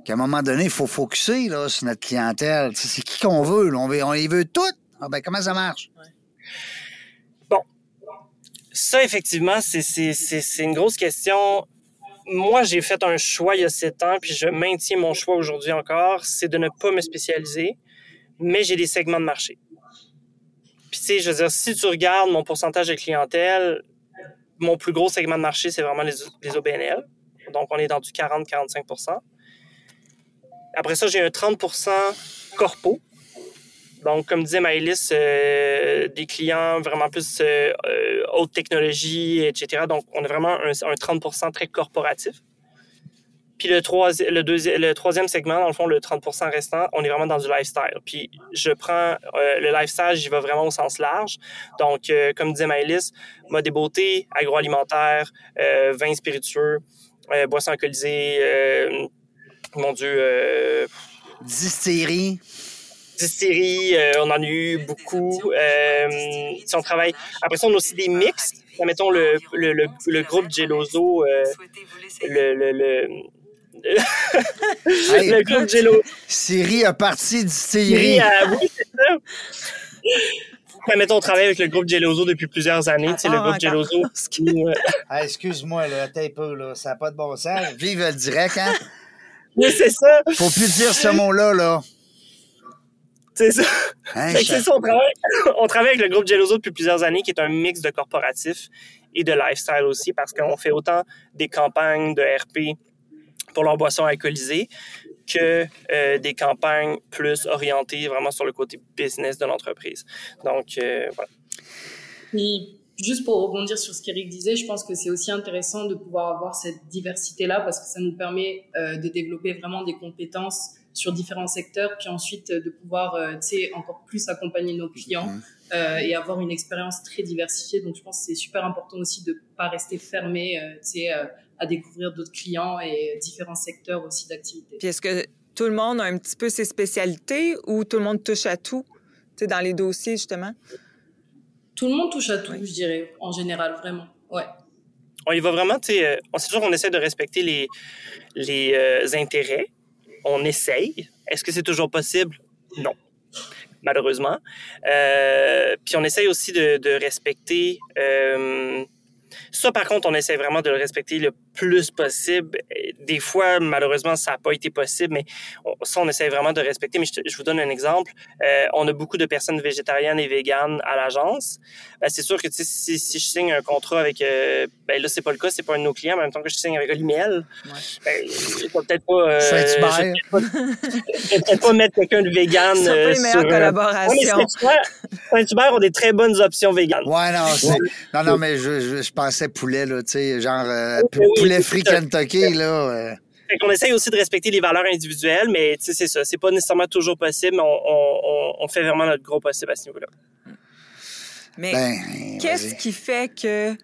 qu'à un moment donné, il faut focuser là, sur notre clientèle. C'est qui qu'on veut? On, veut, on y veut tout. Ah, ben, comment ça marche?
Bon. Ça, effectivement, c'est une grosse question. Moi, j'ai fait un choix il y a sept ans, puis je maintiens mon choix aujourd'hui encore, c'est de ne pas me spécialiser, mais j'ai des segments de marché. Puis, tu sais, je veux dire, si tu regardes mon pourcentage de clientèle, mon plus gros segment de marché, c'est vraiment les, OBNL. Donc, on est dans du 40-45% Après ça, j'ai un 30% corpo. Donc, comme disait Maëlys, euh, des clients vraiment plus euh, euh, haute technologie, etc. Donc, on a vraiment un, un 30 très corporatif. Puis le, le, le troisième segment, dans le fond, le 30 restant, on est vraiment dans du lifestyle. Puis je prends euh, le lifestyle, j'y vais vraiment au sens large. Donc, comme disait Maëlys, mode et beauté, agroalimentaire, euh, vin spiritueux, boissons alcoolisées, mon Dieu...
Distillerie
distillerie, on en a eu beaucoup. si on travaille. Après ça, on a aussi des mix. Mettons le, le, le, groupe Geloso, le, le, le groupe Jello.
Siri a parti du Siri.
Euh, oui, c'est ça. mettons, on travaille avec le groupe Geloso depuis plusieurs années. C'est le ah, groupe Geloso.
Excuse-moi, là, t'es un peu, là. Ça n'a pas de bon sens. Vive le direct, hein?
Oui, c'est ça.
Faut plus dire ce mot-là, là.
C'est ça. Hein, c'est ça on, travaille, on travaille avec le groupe Geloso depuis plusieurs années, qui est un mix de corporatif et de lifestyle aussi, parce qu'on fait autant des campagnes de RP pour leurs boissons alcoolisées que euh, des campagnes plus orientées vraiment sur le côté business de l'entreprise. Donc, euh, voilà.
juste pour rebondir sur ce qu'Éric disait, je pense que c'est aussi intéressant de pouvoir avoir cette diversité-là parce que ça nous permet euh, de développer vraiment des compétences sur différents secteurs, puis ensuite de pouvoir, tu sais, encore plus accompagner nos clients mmh. et avoir une expérience très diversifiée. Donc, je pense que c'est super important aussi de pas rester fermé, tu sais, à découvrir d'autres clients et différents secteurs aussi d'activité.
Puis est-ce que tout le monde a un petit peu ses spécialités ou tout le monde touche à tout, tu sais, dans les dossiers justement?
Tout le monde touche à tout, je dirais, en général, vraiment. Ouais.
On y va vraiment, tu sais, euh, c'est sûr qu'on essaie de respecter les, les euh, intérêts. On essaye. Est-ce que c'est toujours possible? Non malheureusement. Euh, puis on essaye aussi de, respecter ça, par contre, on essaie vraiment de le respecter le plus possible. Des fois, malheureusement, ça n'a pas été possible, mais ça, on essaie vraiment de respecter. Mais je, vous donne un exemple. Euh, on a beaucoup de personnes végétariennes et véganes à l'agence. Ben, c'est sûr que si, si, je signe un contrat avec... Euh, ben là, c'est pas le cas, c'est pas un de nos clients, mais en même temps que je signe avec Olimel, ouais. ben, je vais peut-être pas... Euh, je vais peut-être pas, mettre quelqu'un de vegan
C'est pas une meilleure collaboration.
Saint-Hubert ont des très bonnes options véganes.
Ouais, non, non, non, mais je, je, je pensais poulet, là, tu sais, genre poulet frit Kentucky, là. Euh.
On essaye aussi de respecter les valeurs individuelles, mais c'est ça. C'est pas nécessairement toujours possible, mais on, fait vraiment notre gros possible à ce niveau-là.
Mais ben, qu'est-ce qui fait que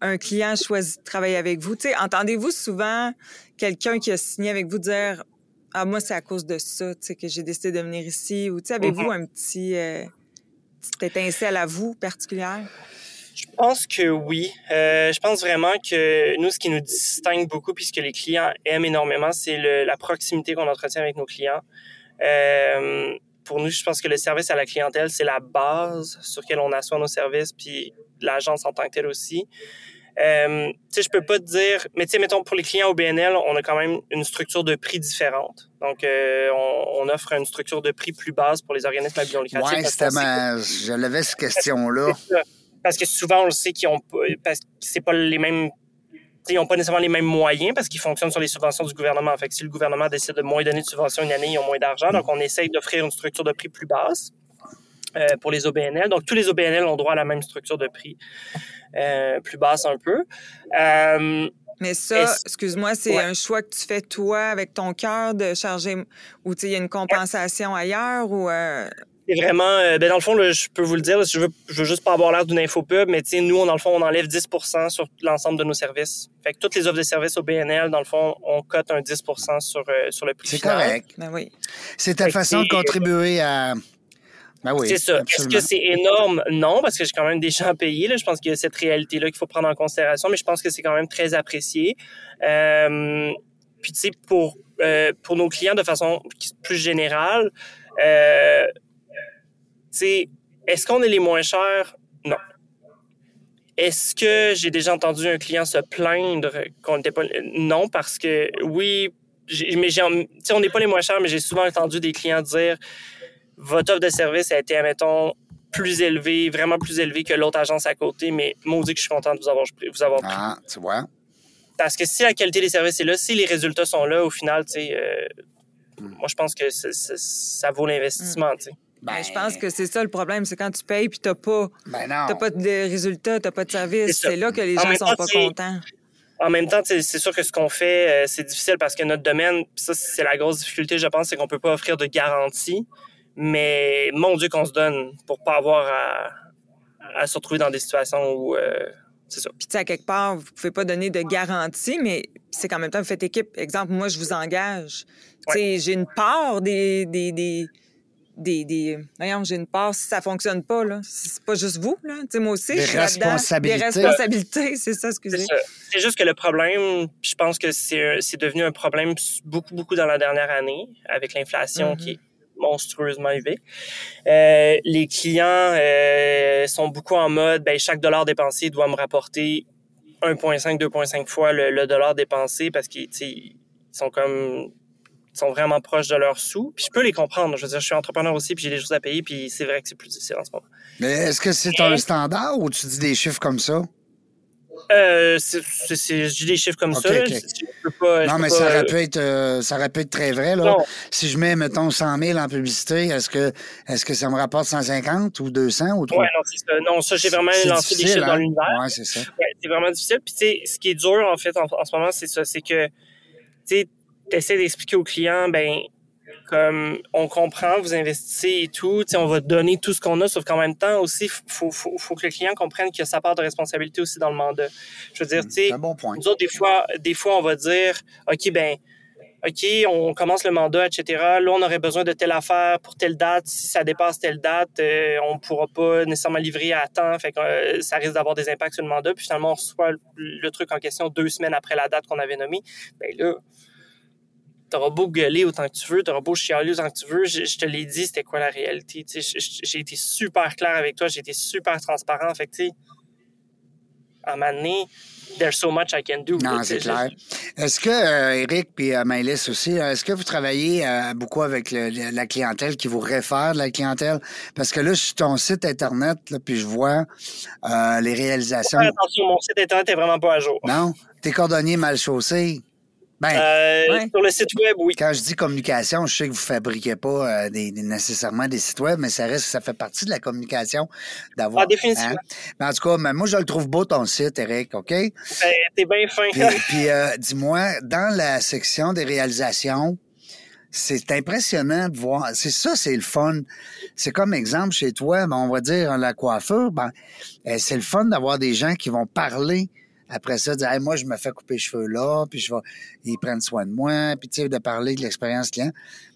un client choisit de travailler avec vous? entendez-vous souvent quelqu'un qui a signé avec vous dire Ah, moi, c'est à cause de ça que j'ai décidé de venir ici? Ou avez-vous mm-hmm. un petit, euh, petite étincelle à vous particulière?
Je pense que oui. Euh, je pense vraiment que nous, ce qui nous distingue beaucoup, puisque les clients aiment énormément, c'est la proximité qu'on entretient avec nos clients. Euh, pour nous, je pense que le service à la clientèle, c'est la base sur laquelle on assoit nos services, puis l'agence en tant que telle aussi. Euh, tu sais, je peux pas te dire, mais tu sais, mettons, pour les clients au BNL, on a quand même une structure de prix différente. Donc, euh, on, on, offre une structure de prix plus basse pour les organismes à but lucratif.
Oui, ma... Je l'avais cette question-là
parce que souvent on le sait qu'ils ont parce que c'est pas les mêmes ils n'ont pas nécessairement les mêmes moyens parce qu'ils fonctionnent sur les subventions du gouvernement. Fait que si le gouvernement décide de moins donner de subventions une année, ils ont moins d'argent. Donc, on essaye d'offrir une structure de prix plus basse euh, pour les OBNL. Donc, tous les OBNL ont droit à la même structure de prix euh, plus basse un peu. Euh,
mais ça, excuse-moi, c'est un choix que tu fais toi avec ton cœur de charger ou il y a une compensation ailleurs ou
C'est vraiment, euh, ben dans le fond, je peux vous le dire, je veux, je veux juste pas avoir l'air d'une infopub, mais nous, dans le fond, on enlève 10 sur l'ensemble de nos services. Fait que toutes les offres de services au BNL, dans le fond, on cote un 10 sur, euh, sur le prix
C'est correct.
Ben oui.
C'est ta façon de contribuer à... Ben oui,
c'est ça. Est-ce que c'est énorme? Non, parce que j'ai quand même des gens à payer. Là. Je pense qu'il y a cette réalité-là qu'il faut prendre en considération, mais je pense que c'est quand même très apprécié. Euh, puis, tu sais, pour, euh, pour nos clients de façon plus générale, euh, sais, est-ce qu'on est les moins chers? Non. Est-ce que j'ai déjà entendu un client se plaindre qu'on n'était pas. Non, parce que oui, mais j'ai, on n'est pas les moins chers, mais j'ai souvent entendu des clients dire votre offre de service a été, admettons, plus élevée, vraiment plus élevée que l'autre agence à côté, mais maudit que je suis content de vous avoir, vous avoir pris.
Ah, tu vois.
Parce que si la qualité des services est là, si les résultats sont là, au final, tu sais, euh, hmm. moi, je pense que ça vaut l'investissement, tu sais.
Ben, je pense que c'est ça le problème, c'est quand tu payes puis t'as pas, ben pas de résultats, t'as pas de service. C'est là que les gens sont pas contents.
En même temps, c'est sûr que ce qu'on fait, euh, c'est difficile parce que notre domaine, ça, c'est la grosse difficulté, je pense, c'est qu'on peut pas offrir de garantie. Mais mon Dieu, qu'on se donne pour pas avoir à, se retrouver dans des situations où. Euh, c'est ça.
Puis, tu sais, à quelque part, vous pouvez pas donner de garantie, mais c'est qu'en même temps, vous faites équipe. Exemple, moi, je vous engage. Tu sais, j'ai une part des, des, des des, des voyons, j'ai une part si ça fonctionne pas là, c'est pas juste vous là, tu sais moi aussi
des je responsabilités.
Des responsabilités, c'est ça, excusez.
C'est juste que le problème, je pense que c'est devenu un problème beaucoup beaucoup dans la dernière année avec l'inflation qui est mm-hmm. monstrueusement élevée. Euh, les clients euh, sont beaucoup en mode ben chaque dollar dépensé doit me rapporter 1.5 2.5 fois le, le dollar dépensé parce qu'ils sont comme sont vraiment proches de leurs sous. Puis je peux les comprendre. Je veux dire, je suis entrepreneur aussi, puis j'ai des choses à payer, puis c'est vrai que c'est plus difficile en ce moment.
Mais est-ce que c'est un standard ou tu dis des chiffres comme ça?
Euh, je dis des chiffres comme ça.
non, mais ça, aurait pu être, euh, ça être très vrai. Là. Si je mets, mettons, 100 000 en publicité, est-ce que, est-ce que ça me rapporte 150 ou 200 ou 3?
Ouais, non, c'est ça. Non, ça, j'ai vraiment lancé des chiffres dans hein? l'univers.
Oui, c'est ça.
c'est vraiment difficile. Puis, tu sais, ce qui est dur, en fait, en, en ce moment, c'est ça. C'est que, tu sais, essaie d'expliquer au client, ben comme on comprend, vous investissez et tout, on va donner tout ce qu'on a, sauf qu'en même temps aussi, faut, faut, faut, que le client comprenne qu'il y a sa part de responsabilité aussi dans le mandat. Je veux dire, tu sais,
bon
nous autres, des fois, des fois, on va dire, OK, ben, OK, on commence le mandat, etc. Là, on aurait besoin de telle affaire pour telle date. Si ça dépasse telle date, euh, on ne pourra pas nécessairement livrer à temps. Fait que euh, ça risque d'avoir des impacts sur le mandat. Puis finalement, on reçoit le, truc en question deux semaines après la date qu'on avait nommée. Ben là, T'auras beau gueuler autant que tu veux, t'auras beau chialer autant que tu veux, je, te l'ai dit, c'était quoi la réalité. J'ai été super clair avec toi, j'ai été super transparent. Fait que, tu sais, à un moment donné, there's so much I can do.
Non, c'est clair. Est-ce que, euh, Eric puis euh, Maëlys aussi, euh, est-ce que vous travaillez beaucoup avec la clientèle qui vous réfère de la clientèle? Parce que là, sur ton site Internet, là, puis je vois les réalisations.
Attention, mon site Internet est vraiment pas à jour.
Non? Tes cordonniers mal chaussés.
Ben, euh, Sur le site web, oui.
Quand je dis communication, je sais que vous ne fabriquez pas euh, des, nécessairement des sites web, mais ça reste, ça fait partie de la communication d'avoir.
Ah, définitivement.
Hein? en tout cas, moi, je le trouve beau ton site, Eric, OK? Ben,
t'es bien fin.
Puis, euh, dis-moi, dans la section des réalisations, c'est impressionnant de voir. C'est ça, c'est le fun. C'est comme exemple chez toi, ben, on va dire la coiffure, ben, c'est le fun d'avoir des gens qui vont parler après ça, dire, moi, je me fais couper les cheveux là, puis je vais, ils prennent soin de moi, puis tu sais, de parler de l'expérience client.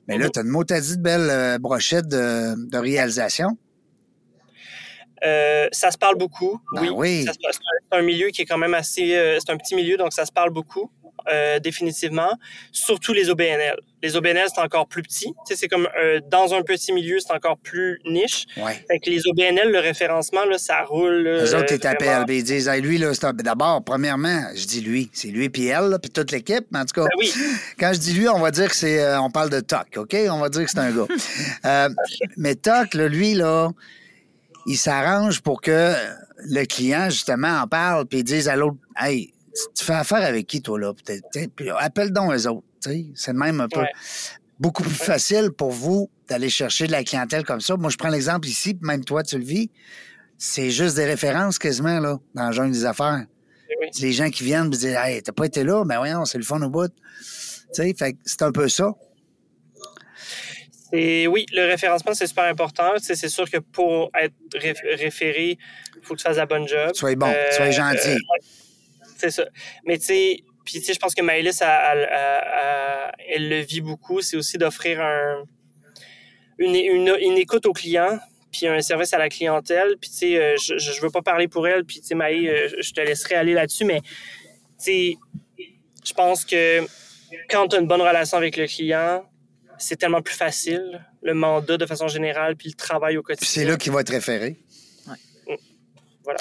Mais là, tu as une mot-à-dit de belle euh, brochette de, réalisation.
Euh, ça se parle beaucoup.
Ben oui.
C'est un milieu qui est quand même assez. Euh, c'est un petit milieu, donc ça se parle beaucoup. Euh, définitivement, surtout les OBNL. Les OBNL, c'est encore plus petit. c'est comme euh, dans un petit milieu, c'est encore plus niche.
Ouais.
Fait que les OBNL, le référencement, là, ça roule.
les autres, ils ils disent, lui, là, d'abord, premièrement, je dis lui, c'est lui puis elle, puis toute l'équipe, mais en tout cas,
ben oui.
quand je dis lui, on va dire que c'est, euh, on parle de Toc, OK? On va dire que c'est un gars. mais Toc, lui, là, il s'arrange pour que le client, justement, en parle, puis dise à l'autre, hey, tu fais affaire avec qui, toi, là? Puis appelle donc eux autres. C'est même un peu beaucoup plus facile pour vous d'aller chercher de la clientèle comme ça. Moi, je prends l'exemple ici, même toi, tu le vis. C'est juste des références quasiment, là, dans le genre des affaires. Eh Les gens qui viennent me disent Hey, t'as pas été là, mais ben voyons, c'est le fun au bout. C'est un peu ça.
Et oui, le référencement, c'est super important. C'est sûr que pour être référé, il faut que tu fasses la bonne job.
Sois bon, euh, sois gentil. Euh,
c'est ça. Mais tu sais, puis tu sais, je pense que Maëlys, elle, le vit beaucoup. C'est aussi d'offrir un, une, une, écoute aux clients, puis un service à la clientèle. Puis tu sais, euh, je, je veux pas parler pour elle, puis tu sais, Maë, je te laisserai aller là-dessus, mais tu sais, je pense que quand tu as une bonne relation avec le client, c'est tellement plus facile, le mandat de façon générale, puis le travail au quotidien.
c'est là qu'il va être référé.
Mm. Voilà.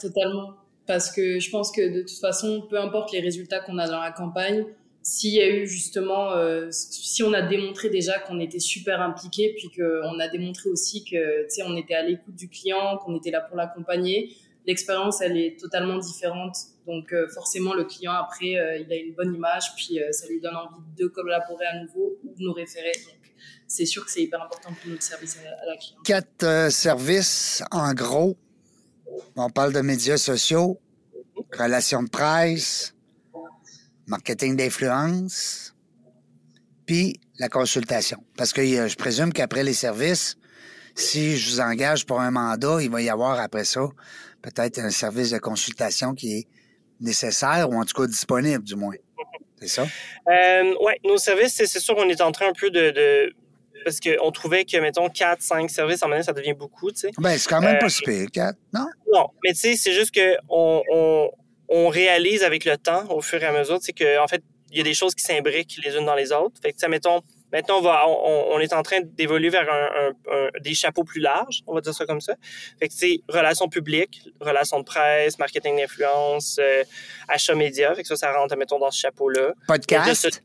totalement. Parce que je pense que de toute façon, peu importe les résultats qu'on a dans la campagne, s'il y a eu justement, euh, si on a démontré déjà qu'on était super impliqué, puis qu'on a démontré aussi que, on était à l'écoute du client, qu'on était là pour l'accompagner, l'expérience, elle est totalement différente. Donc, euh, forcément, le client, après, euh, il a une bonne image, puis ça lui donne envie de collaborer à nouveau ou de nous référer. Donc, c'est sûr que c'est hyper important pour notre service à, la cliente.
Quatre services, en gros. On parle de médias sociaux, relations de presse, marketing d'influence, puis la consultation. Parce que je présume qu'après les services, si je vous engage pour un mandat, il va y avoir après ça peut-être un service de consultation qui est nécessaire ou en tout cas disponible, du moins. C'est ça?
Euh, oui, nos services, c'est sûr qu'on est en train un peu de, parce qu'on trouvait que, mettons, 4, 5 services en année, ça devient beaucoup, tu sais.
Ben, c'est quand même pas euh, super, 4, non?
Non, mais tu sais, c'est juste qu'on on, on, réalise avec le temps, au fur et à mesure, c'est qu'en en fait, il y a des choses qui s'imbriquent les unes dans les autres. Fait que, mettons, Maintenant, on, va, on, est en train d'évoluer vers un, des chapeaux plus larges, on va dire ça comme ça. Fait que c'est relations publiques, relations de presse, marketing d'influence, euh, achat média. Fait que ça, ça rentre, mettons, dans ce chapeau-là.
Podcast?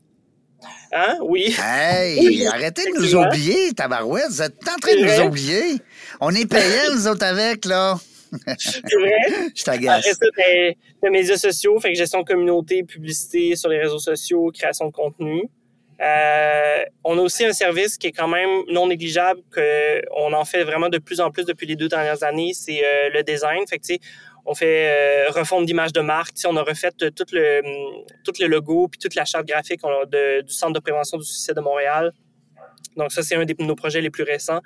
Hein? Oui.
Hey, arrêtez de nous oublier, tabarouette. Vous êtes en train de nous oublier. On est payés, nous autres, avec, là.
C'est vrai?
Je t'agace.
Après ça, les médias sociaux, fait que gestion de communauté, publicité sur les réseaux sociaux, création de contenu. Euh, on a aussi un service qui est quand même non négligeable, qu'on en fait vraiment de plus en plus depuis les deux dernières années, c'est euh, le design. Fait que, on fait euh, refonte d'image de marque. on a refait tout le, tout le logo puis toute la charte graphique du Centre de prévention du suicide de Montréal. Donc ça, c'est un de nos projets les plus récents.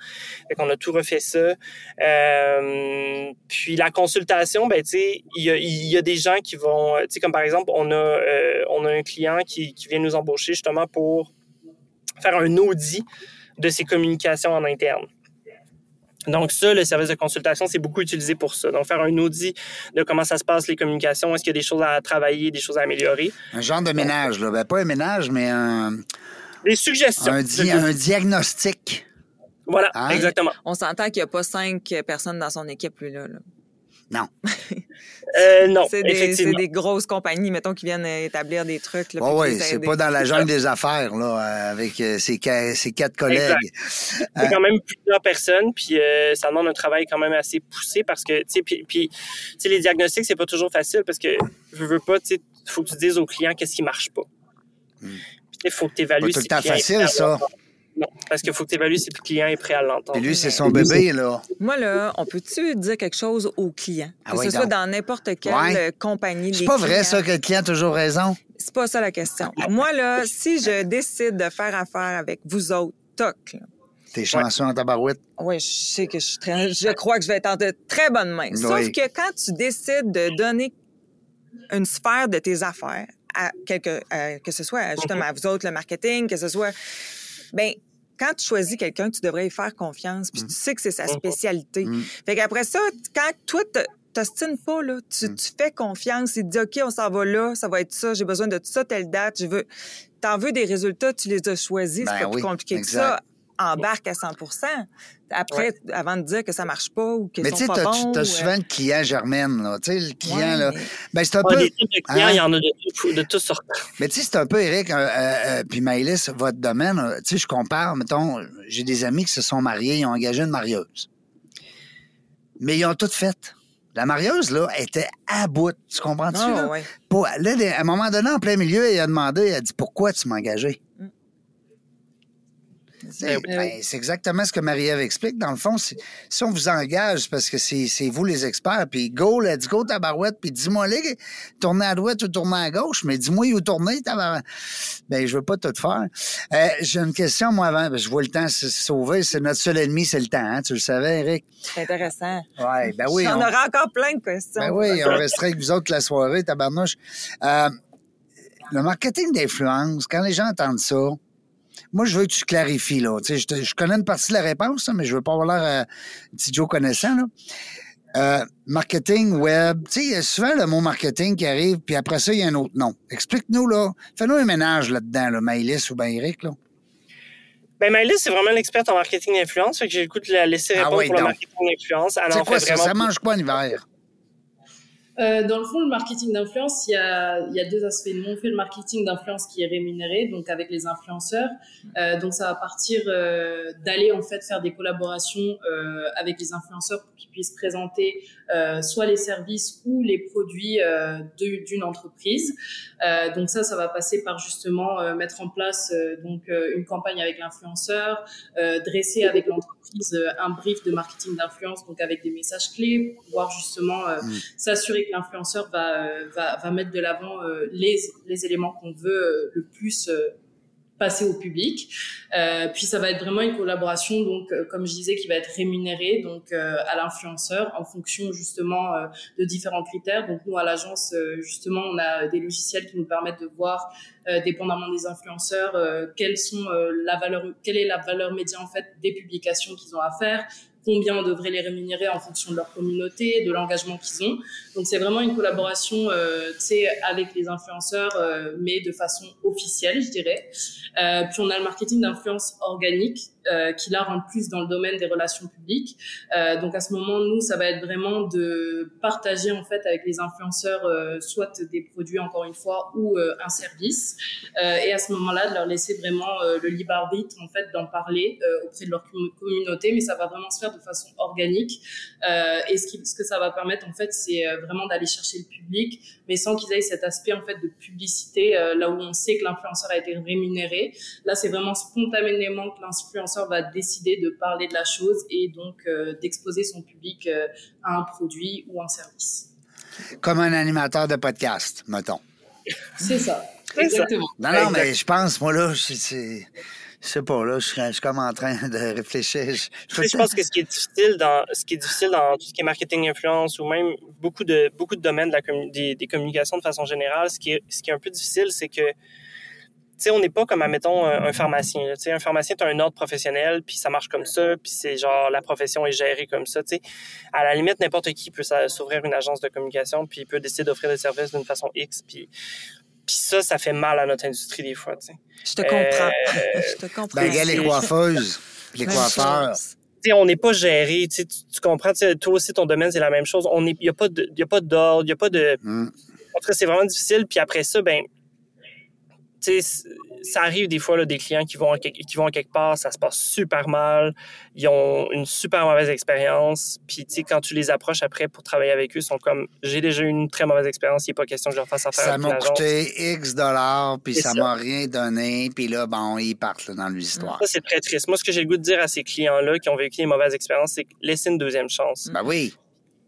Fait qu'on a tout refait ça. Euh, puis la consultation, ben tu sais, il y a, des gens qui vont, tu sais, comme par exemple, on a, euh, on a un client qui, qui vient nous embaucher justement pour faire un audit de ses communications en interne. Donc ça, le service de consultation, c'est beaucoup utilisé pour ça. Donc faire un audit de comment ça se passe les communications, est-ce qu'il y a des choses à travailler, des choses à améliorer.
Un genre de ménage, là. Ben, pas un ménage, mais un
des suggestions.
Un, un diagnostic.
Voilà, hein? exactement.
On s'entend qu'il n'y a pas cinq personnes dans son équipe, lui, là.
Non.
euh, non,
c'est des, c'est des grosses compagnies, mettons, qui viennent établir des trucs. Là,
oh oui, c'est pas dans la jungle des affaires, là, avec euh, ses, quatre collègues.
C'est euh, quand même plusieurs personnes, puis euh, ça demande un travail quand même assez poussé parce que, tu sais, puis, puis les diagnostics, c'est pas toujours facile parce que, je veux pas, tu sais, faut que tu dises au client qu'est-ce qui marche pas. Hmm. Il faut que tu évalues
si le temps facile, ça.
Non, parce qu'il faut que tu évalues si le client est prêt à l'entendre.
Et lui, c'est son bébé, là.
Moi, là, on peut-tu dire quelque chose au client? Ah que ce soit dans n'importe quelle compagnie.
C'est pas vrai, ça, que le client a toujours raison?
C'est pas ça la question. Moi, là, si je décide de faire affaire avec vous autres, toc,
T'es chanceux en tabarouette.
Oui, je sais que je suis très... Je crois que je vais être en de très bonnes mains. Sauf que quand tu décides de donner une sphère de tes affaires quelque, que ce soit justement à vous autres, le marketing, que ce soit. Bien, quand tu choisis quelqu'un, tu devrais y faire confiance, puis tu sais que c'est sa spécialité. Fait qu'après ça, quand toi, t'ostines pas, là, tu, tu, fais confiance, il te dit, OK, on s'en va là, ça va être ça, j'ai besoin de ça, telle date, je veux. T'en veux des résultats, tu les as choisis, c'est ben pas plus compliqué que ça embarque à 100 après, avant de dire que ça marche pas ou qu'ils sont pas bons.
Mais tu as souvent le client germaine, là. Tu sais, le client, là.
Mais... Ben, c'est un peu... Des types de clients, il y en a de, de toutes sortes.
Mais tu sais, c'est un peu, Eric, euh, euh, euh puis Maëlys, votre domaine, euh, tu sais, je compare, mettons, j'ai des amis qui se sont mariés, ils ont engagé une marieuse. Mais ils ont tout fait. La marieuse, là, était à bout. Tu comprends-tu?
Oh, ouais.
là, à un moment donné, en plein milieu, elle a demandé, elle a dit Pourquoi tu m'as engagé? Ben ben, c'est exactement ce que Marie-Ève explique. Dans le fond, si on vous engage, parce que c'est vous les experts, puis go, let's go, tabarouette, puis dis-moi, les, tournez à droite ou tournez à gauche, mais dis-moi où tourner, tabarouette. Ben, je veux pas tout faire. Euh, j'ai une question, moi, avant. Je vois le temps se sauver. C'est notre seul ennemi, c'est le temps. Hein? Tu le savais, Eric?
C'est intéressant.
Ouais, ben oui.
On, aura encore plein de questions.
Ben oui, on resterait avec vous autres la soirée, tabarnouche. Euh, le marketing d'influence, quand les gens entendent ça, moi, je veux que tu clarifies, là. Tu sais, je, connais une partie de la réponse, mais je veux pas avoir l'air euh, petit Joe connaissant, là. Euh, marketing web, tu sais, il y a souvent le mot marketing qui arrive, puis après ça, il y a un autre nom. Explique-nous, là. Fais-nous un ménage là-dedans, là, Maïlis ou ben Eric, là.
Ben, Maïlis, c'est vraiment l'experte en marketing d'influence, fait que j'ai le coup de la laisser ah répondre pour le marketing d'influence.
C'est quoi ça? Ça mange quoi en hiver?
Euh, dans le fond, le marketing d'influence, il y a, y a deux aspects. Nous, on fait le marketing d'influence qui est rémunéré, donc avec les influenceurs. Euh, donc, ça va partir euh, d'aller en fait faire des collaborations euh, avec les influenceurs pour qu'ils puissent présenter euh, soit les services ou les produits euh, d'une entreprise. donc ça, ça va passer par justement mettre en place donc une campagne avec l'influenceur, dresser avec l'entreprise un brief de marketing d'influence, donc avec des messages clés, pour pouvoir justement mm. s'assurer l'influenceur va, euh, va, va, mettre de l'avant euh, les, les éléments qu'on veut euh, le plus passer au public. Euh, puis ça va être vraiment une collaboration, donc comme je disais, qui va être rémunérée donc à l'influenceur en fonction justement de différents critères. Donc nous à l'agence justement on a des logiciels qui nous permettent de voir, dépendamment des influenceurs, quelles sont la valeur, quelle est la valeur média en fait des publications qu'ils ont à faire, combien on devrait les rémunérer en fonction de leur communauté, de l'engagement qu'ils ont. Donc c'est vraiment une collaboration, euh, avec les influenceurs, euh, mais de façon officielle, je dirais. Euh, puis on a le marketing d'influence organique, euh, qui là rentre plus dans le domaine des relations publiques. Euh, donc à ce moment, nous, ça va être vraiment de partager en fait avec les influenceurs euh, soit des produits encore une fois ou euh, un service. et à ce moment-là, de leur laisser vraiment le libre arbitre en fait d'en parler auprès de leur communauté, mais ça va vraiment se faire de façon organique. et ce, qui, ce que ça va permettre en fait, c'est vraiment d'aller chercher le public, mais sans qu'ils aient cet aspect en fait de publicité là où on sait que l'influenceur a été rémunéré. Là, c'est vraiment spontanément que l'influenceur va décider de parler de la chose et donc euh, d'exposer son public euh, à un produit ou un service.
Comme un animateur de podcast, mettons.
C'est ça, exactement.
Non, non, mais je pense, moi, là, c'est... Je sais pas, là, je suis, comme en train de réfléchir.
Je, pense que ce qui est difficile dans ce qui est difficile dans tout ce qui est marketing influence ou même beaucoup de beaucoup de domaines de la des, des, communications de façon générale, ce qui est ce qui est un peu difficile, c'est que sais, on n'est pas comme, admettons, un, un pharmacien. Tu sais, un pharmacien, tu as un ordre professionnel, puis ça marche comme ça, puis c'est genre, la profession est gérée comme ça. Tu sais, à la limite, n'importe qui peut s'ouvrir une agence de communication, puis il peut décider d'offrir des services d'une façon X, puis puis ça, ça fait mal à notre industrie des fois, tu sais.
Je te comprends. Euh, je te comprends.
Ben, les coiffeuses, les coiffeurs.
sais, on n'est pas géré. Tu, tu comprends, toi aussi, ton domaine, c'est la même chose. Il n'y a pas d'ordre, il n'y a pas de... Mm. En tout cas, c'est vraiment difficile. Puis après ça, ben ça arrive des fois là, des clients qui vont, qui vont quelque part, ça se passe super mal, ils ont une super mauvaise expérience, puis quand tu les approches après pour travailler avec eux, ils sont comme j'ai déjà eu une très mauvaise expérience, il n'est pas question que je leur fasse affaire.
Ça m'a coûté X dollars, puis ça m'a rien donné, puis là, bon, ils partent dans l'histoire.
Ça, c'est très triste. Moi, ce que j'ai le goût de dire à ces clients-là qui ont vécu des mauvaises expériences, c'est laisser une deuxième chance.
Ben oui.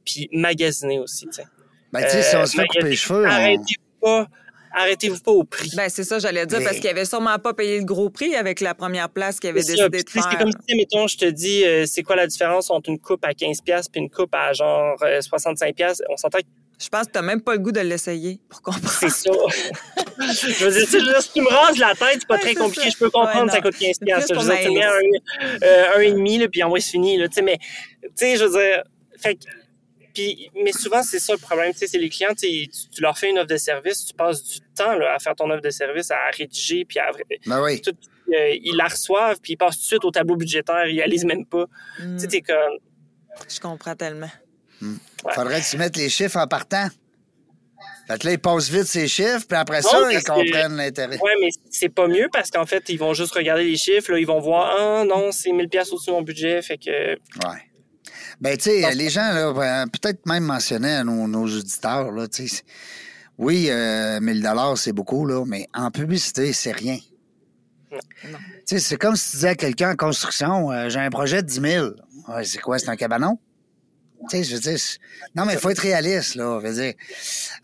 Puis magasiner aussi, tu sais.
Ben, tu sais, si on se fait couper les cheveux.
Arrêtez pas arrêtez-vous pas au prix.
Ben, c'est ça, j'allais dire, parce qu'il avait sûrement pas payé le gros prix avec la première place qu'il avait décidé de faire.
C'est comme si, mettons, je te dis, euh, c'est quoi la différence entre une coupe à 15$ puis une coupe à genre 65$? Euh, On s'entend que
je pense que tu n'as même pas le goût de l'essayer pour comprendre.
C'est ça. je veux dire, si, tu me rases la tête, c'est pas très compliqué. Je peux comprendre, ça coûte 15 pièces. Je veux dire, tu mets un, euh, un et demi, là, puis envoie, c'est fini, là. Mais, tu sais, je veux dire, fait puis, mais souvent, c'est ça le problème. C'est les clients, tu, tu, leur fais une offre de service, tu passes du temps là, à faire ton offre de service, à rédiger, puis à.
Ben oui.
Euh, ils la reçoivent, puis ils passent tout de suite au tableau budgétaire, ils lisent même pas. Mm. Tu sais, comme.
Je comprends tellement.
Mm. Faudrait que tu mettes les chiffres en partant. Fait que là, ils passent vite ces chiffres, puis après ça, ils comprennent l'intérêt.
Oui, mais c'est pas mieux parce qu'en fait, ils vont juste regarder les chiffres, là, ils vont voir, ah non, c'est 1000$ au-dessus de mon budget, fait que.
Ouais. Ben, tu sais, les gens, là, ben, peut-être même mentionner à nos, nos auditeurs, là, tu sais, oui, euh, 1000 dollars, c'est beaucoup, là, mais en publicité, c'est rien.
Non.
Tu sais, c'est comme si tu disais à quelqu'un en construction, euh, j'ai un projet de 10 000. Ouais, c'est quoi, c'est un cabanon? Tu sais, je veux dire, non, mais il faut être réaliste, là. Je veux dire,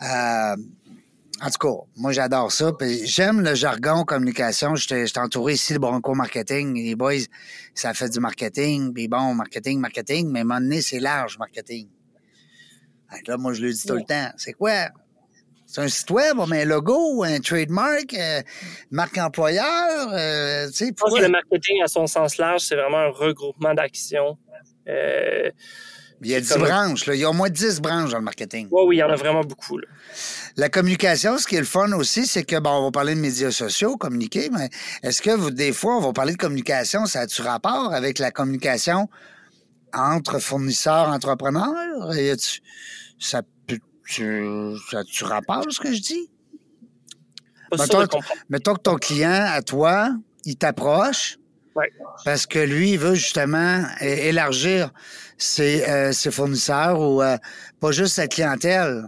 euh, en tout cas, moi, j'adore ça. J'aime le jargon communication. J'étais j'étais entouré ici de Bronco Marketing. Les boys, ça fait du marketing. Puis bon, marketing, marketing. Mais à un moment donné, c'est large, marketing. Là, moi, je le dis tout le temps. C'est quoi? C'est un site web, met un logo, un trademark, euh, marque employeur. euh, tu sais,
Je pense que le marketing, à son sens large, c'est vraiment un regroupement d'actions. Euh,
Il y a 10
Comme-
branches. Là. Il y a au moins 10 branches dans le marketing.
ouais, oui, il y en a vraiment beaucoup. Là.
La communication, ce qui est le fun aussi, c'est que, bon, on va parler de médias sociaux, communiquer, mais est-ce que vous, des fois, on va parler de communication, ça a-tu rapport avec la communication entre fournisseurs, entrepreneurs? Y ça peut, tu, ça a-tu rapport, ce que je dis?
Pas
Mettons, que ton client, à toi, il t'approche
Ouais.
parce que lui, il veut justement élargir ses, euh, ses fournisseurs ou euh, pas juste sa clientèle.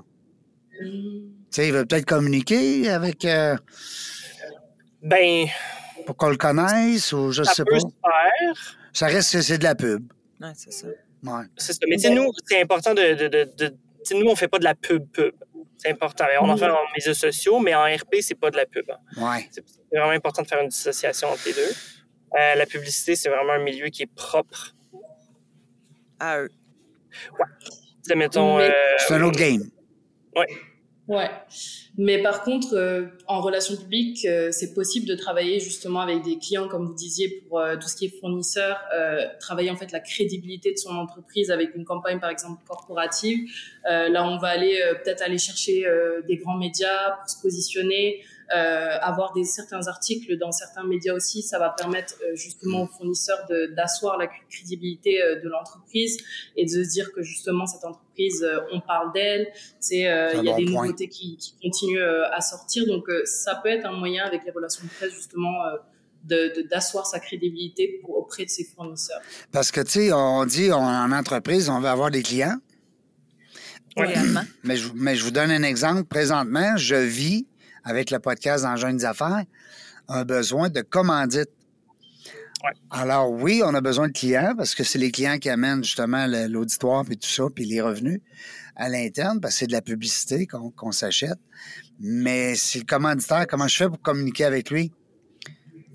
Mm.
Tu sais, il veut peut-être communiquer avec euh,
Ben,
pour qu'on le connaisse ou je
ça
sais
peut
pas.
se faire.
Ça reste que c'est de la pub.
Ouais, c'est ça.
Ouais.
C'est ça. Mais tu sais, nous, c'est important de. de, de, de- tu sais, nous, on fait pas de la pub-pub. C'est important. On en fait en médias sociaux, mais en RP, c'est pas de la pub.
Ouais.
C'est vraiment important de faire une dissociation entre les deux. Euh, la publicité, c'est vraiment un milieu qui est propre.
À eux.
Tu sais, mettons.
Mais-
euh,
C'est un autre game.
Ouais. Mais par contre, euh, en relations publiques, euh, c'est possible de travailler justement avec des clients, comme vous disiez, pour euh, tout ce qui est fournisseur, euh, travailler en fait la crédibilité de son entreprise avec une campagne par exemple corporative. Euh, là, on va aller euh, peut-être aller chercher des grands médias pour se positionner, avoir des certains articles dans certains médias aussi. Ça va permettre euh, justement aux fournisseurs de- d'asseoir la crédibilité euh, de l'entreprise et de se dire que justement cette entreprise, euh, on parle d'elle. C'est euh, il y a
bon
des
point.
nouveautés qui, qui continuent euh, à sortir. Donc, euh, ça peut être un moyen avec les relations de presse, justement, euh, de de- d'asseoir sa crédibilité pour, auprès de ses fournisseurs.
Parce que, tu sais, on dit on- en entreprise, on veut avoir des clients.
Oui.
Mais je, mais je vous donne un exemple. Présentement, je vis, avec le podcast dans Jeunes Affaires, un besoin de commandite.
Ouais.
Alors oui, on a besoin de clients parce que c'est les clients qui amènent justement l'auditoire puis tout ça, puis les revenus à l'interne, parce que c'est de la publicité qu'on s'achète. Mais c'est le commanditaire, comment je fais pour communiquer avec lui?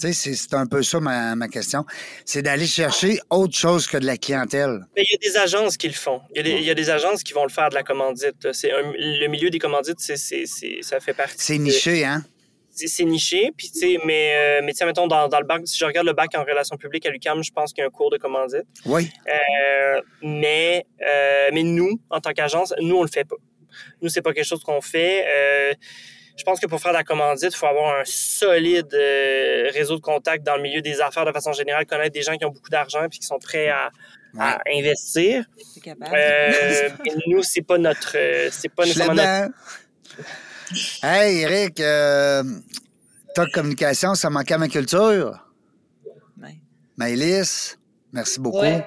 Tu sais, c'est- c'est un peu ça ma, ma question. C'est d'aller chercher autre chose que de la clientèle.
Mais il y a des agences qui le font. Il y a des, il y a des agences qui vont le faire de la commandite. C'est le milieu des commandites, c'est, ça fait partie.
C'est
de-
niché, hein?
c'est, niché. Puis, tu sais, mais, euh, mais tu sais, mettons, dans, dans le bac, si je regarde le bac en relations publiques à l'UQAM, je pense qu'il y a un cours de commandite.
Oui.
Euh, mais, euh, mais nous, en tant qu'agence, nous, on le fait pas. Nous, c'est pas quelque chose qu'on fait. Je pense que pour faire de la commandite, il faut avoir un solide euh, réseau de contacts dans le milieu des affaires de façon générale, connaître des gens qui ont beaucoup d'argent puis qui sont prêts à, à investir.
C'est capable.
Euh, nous, c'est pas notre, euh, c'est pas nécessairement notre.
Hey, Eric, euh, ta communication, ça manquait à ma culture.
Ouais.
Maëlys, merci beaucoup.
Ouais.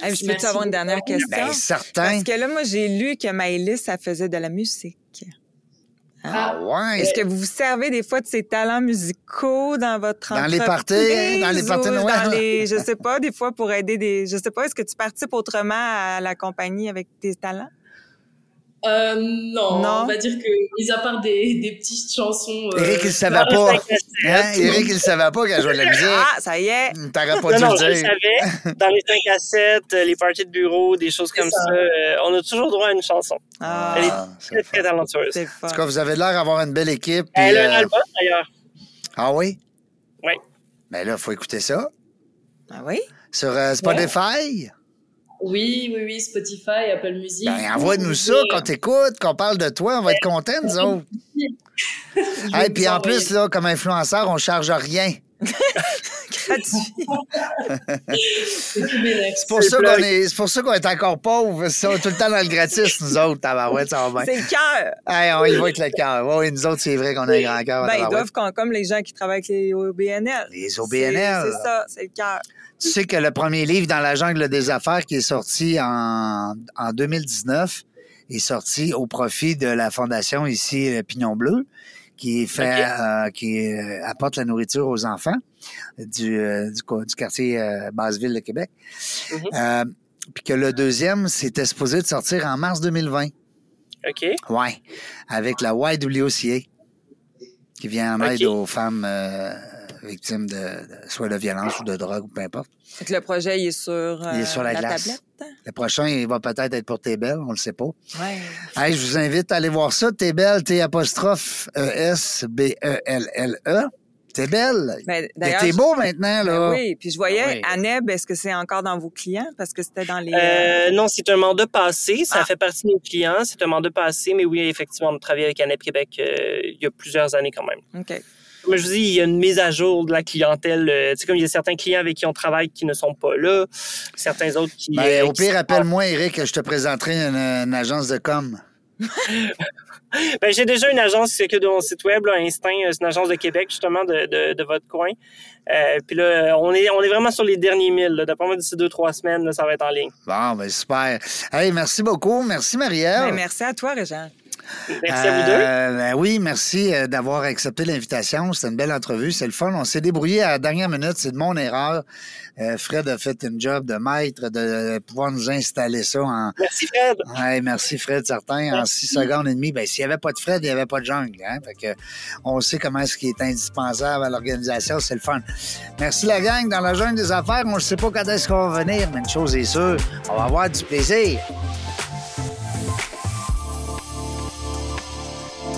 Hey, je peux-tu avoir une dernière question?
Ben, certain.
Parce que là, moi, j'ai lu que Maëlys, ça faisait de la musique.
Ah, ouais.
Est-ce que vous vous servez des fois de ces talents musicaux dans votre
Dans les
entreprise
parties, dans les parties
ou dans les- je sais pas, des fois pour aider des... Je sais pas, est-ce que tu participes autrement à la compagnie avec tes talents?
Euh, non,
Non?
on va dire que, mis à part des, des petites chansons. euh,
Eric, il ne savait pas. Hein? Eric, il ne savait pas qu'elle jouait de la musique.
Ah, ça y est!
T'aurais pas
Non, non,
dû
je
le dire.
savais. Dans les 5 à 7, euh, les parties de bureau, des choses comme
ça.
ça, euh, on a toujours droit à une chanson.
Ah,
Elle est
Ah, c'est
Très, très talentueuse.
En tout cas, vous avez l'air d'avoir une belle équipe. puis,
Elle a un
euh,
album, d'ailleurs.
Ah oui?
Oui.
Ben là, il faut écouter ça.
Ah oui?
Sur euh, Spotify?
Oui, oui, oui, Spotify, Apple Music.
Ben, envoie-nous ça,
Et,
qu'on t'écoute, qu'on parle de toi, on va être contents, nous autres. Et puis en plus, là, comme influenceur, on charge rien.
Gratuit.
C'est.
C'est pour,
C'est
ça qu'on est, c'est pour ça qu'on est encore pauvres. C'est tout le temps dans le gratis, nous autres, tabarouette, ça va bien.
C'est le cœur!
Hey, on y va avec le cœur. Oui, nous autres, c'est vrai qu'on a un grand cœur.
Ben, ils doivent, comme, comme les gens qui travaillent avec les OBNL.
Les
C'est
OBNL.
c'est ça, c'est le cœur.
Tu sais que le premier livre dans la jungle des affaires qui est sorti en, en 2019 est sorti au profit de la fondation ici, euh, Pignon Bleu, qui fait, euh, qui euh, apporte la nourriture aux enfants du, euh, du, quartier euh, Basseville de Québec.
Mhm.
Euh, puis que le deuxième, c'était supposé de sortir en mars 2020.
OK.
Ouais, avec la YWCA, qui vient en aide aux femmes euh, victimes de, de- soit de violence ou de drogue ou peu importe.
Fait que le projet, il est sur, euh,
Il est sur la glace.
tablette?
Le prochain, il va peut-être être pour Tébel, on le sait pas.
Ouais.
Hey, je vous invite à aller voir ça. Tébel, T apostrophe E S B E L L E. Tébel.
Ben,
Mais
d'ailleurs,
t'es
je-
beau maintenant
Ben
là.
oui, puis je voyais,
Ah oui.
Aneb, est-ce que c'est encore dans vos clients? Parce que c'était dans les... euh,
Euh, non, c'est un mandat passé. Ça
Ah.
fait partie de nos clients. C'est un mandat passé, mais oui, effectivement, on a travaillé avec ANEP Québec euh, il y a plusieurs années quand même.
OK.
Comme je vous dis, il y a une mise à jour de la clientèle. euh, tu sais, comme il y a certains clients avec qui on travaille qui ne sont pas là, certains autres qui.
Ben,
euh,
au
qui
pire, appelle-moi, Eric, je te présenterai une, une agence de com.
Ben, j'ai déjà une agence qui s'occupe de mon site web, là, Instinct. euh, C'est une agence de Québec, justement, de, de, de votre coin. Euh, puis là, on est, on est vraiment sur les derniers milles. D'après moi, d'ici deux, trois semaines, là, ça va être en ligne.
Bon, ben super. Hey, merci beaucoup. Merci, Marielle.
Ben, merci à toi, Régent.
Merci à vous deux.
Euh, ben oui, merci euh, d'avoir accepté l'invitation. C'était une belle entrevue. C'est le fun. On s'est débrouillé à la dernière minute. C'est de mon erreur. Euh, Fred a fait une job de maître de pouvoir nous installer ça en.
Merci, Fred.
Ouais, merci Fred, certain. En six secondes et demie, ben s'il n'y avait pas de Fred, il n'y avait pas de jungle. Hein? Fait que on sait comment ce qui est indispensable à l'organisation, c'est le fun. Merci la gang dans la jungle des affaires. On ne sait pas quand est-ce qu'on va venir, mais une chose est sûre, on va avoir du plaisir.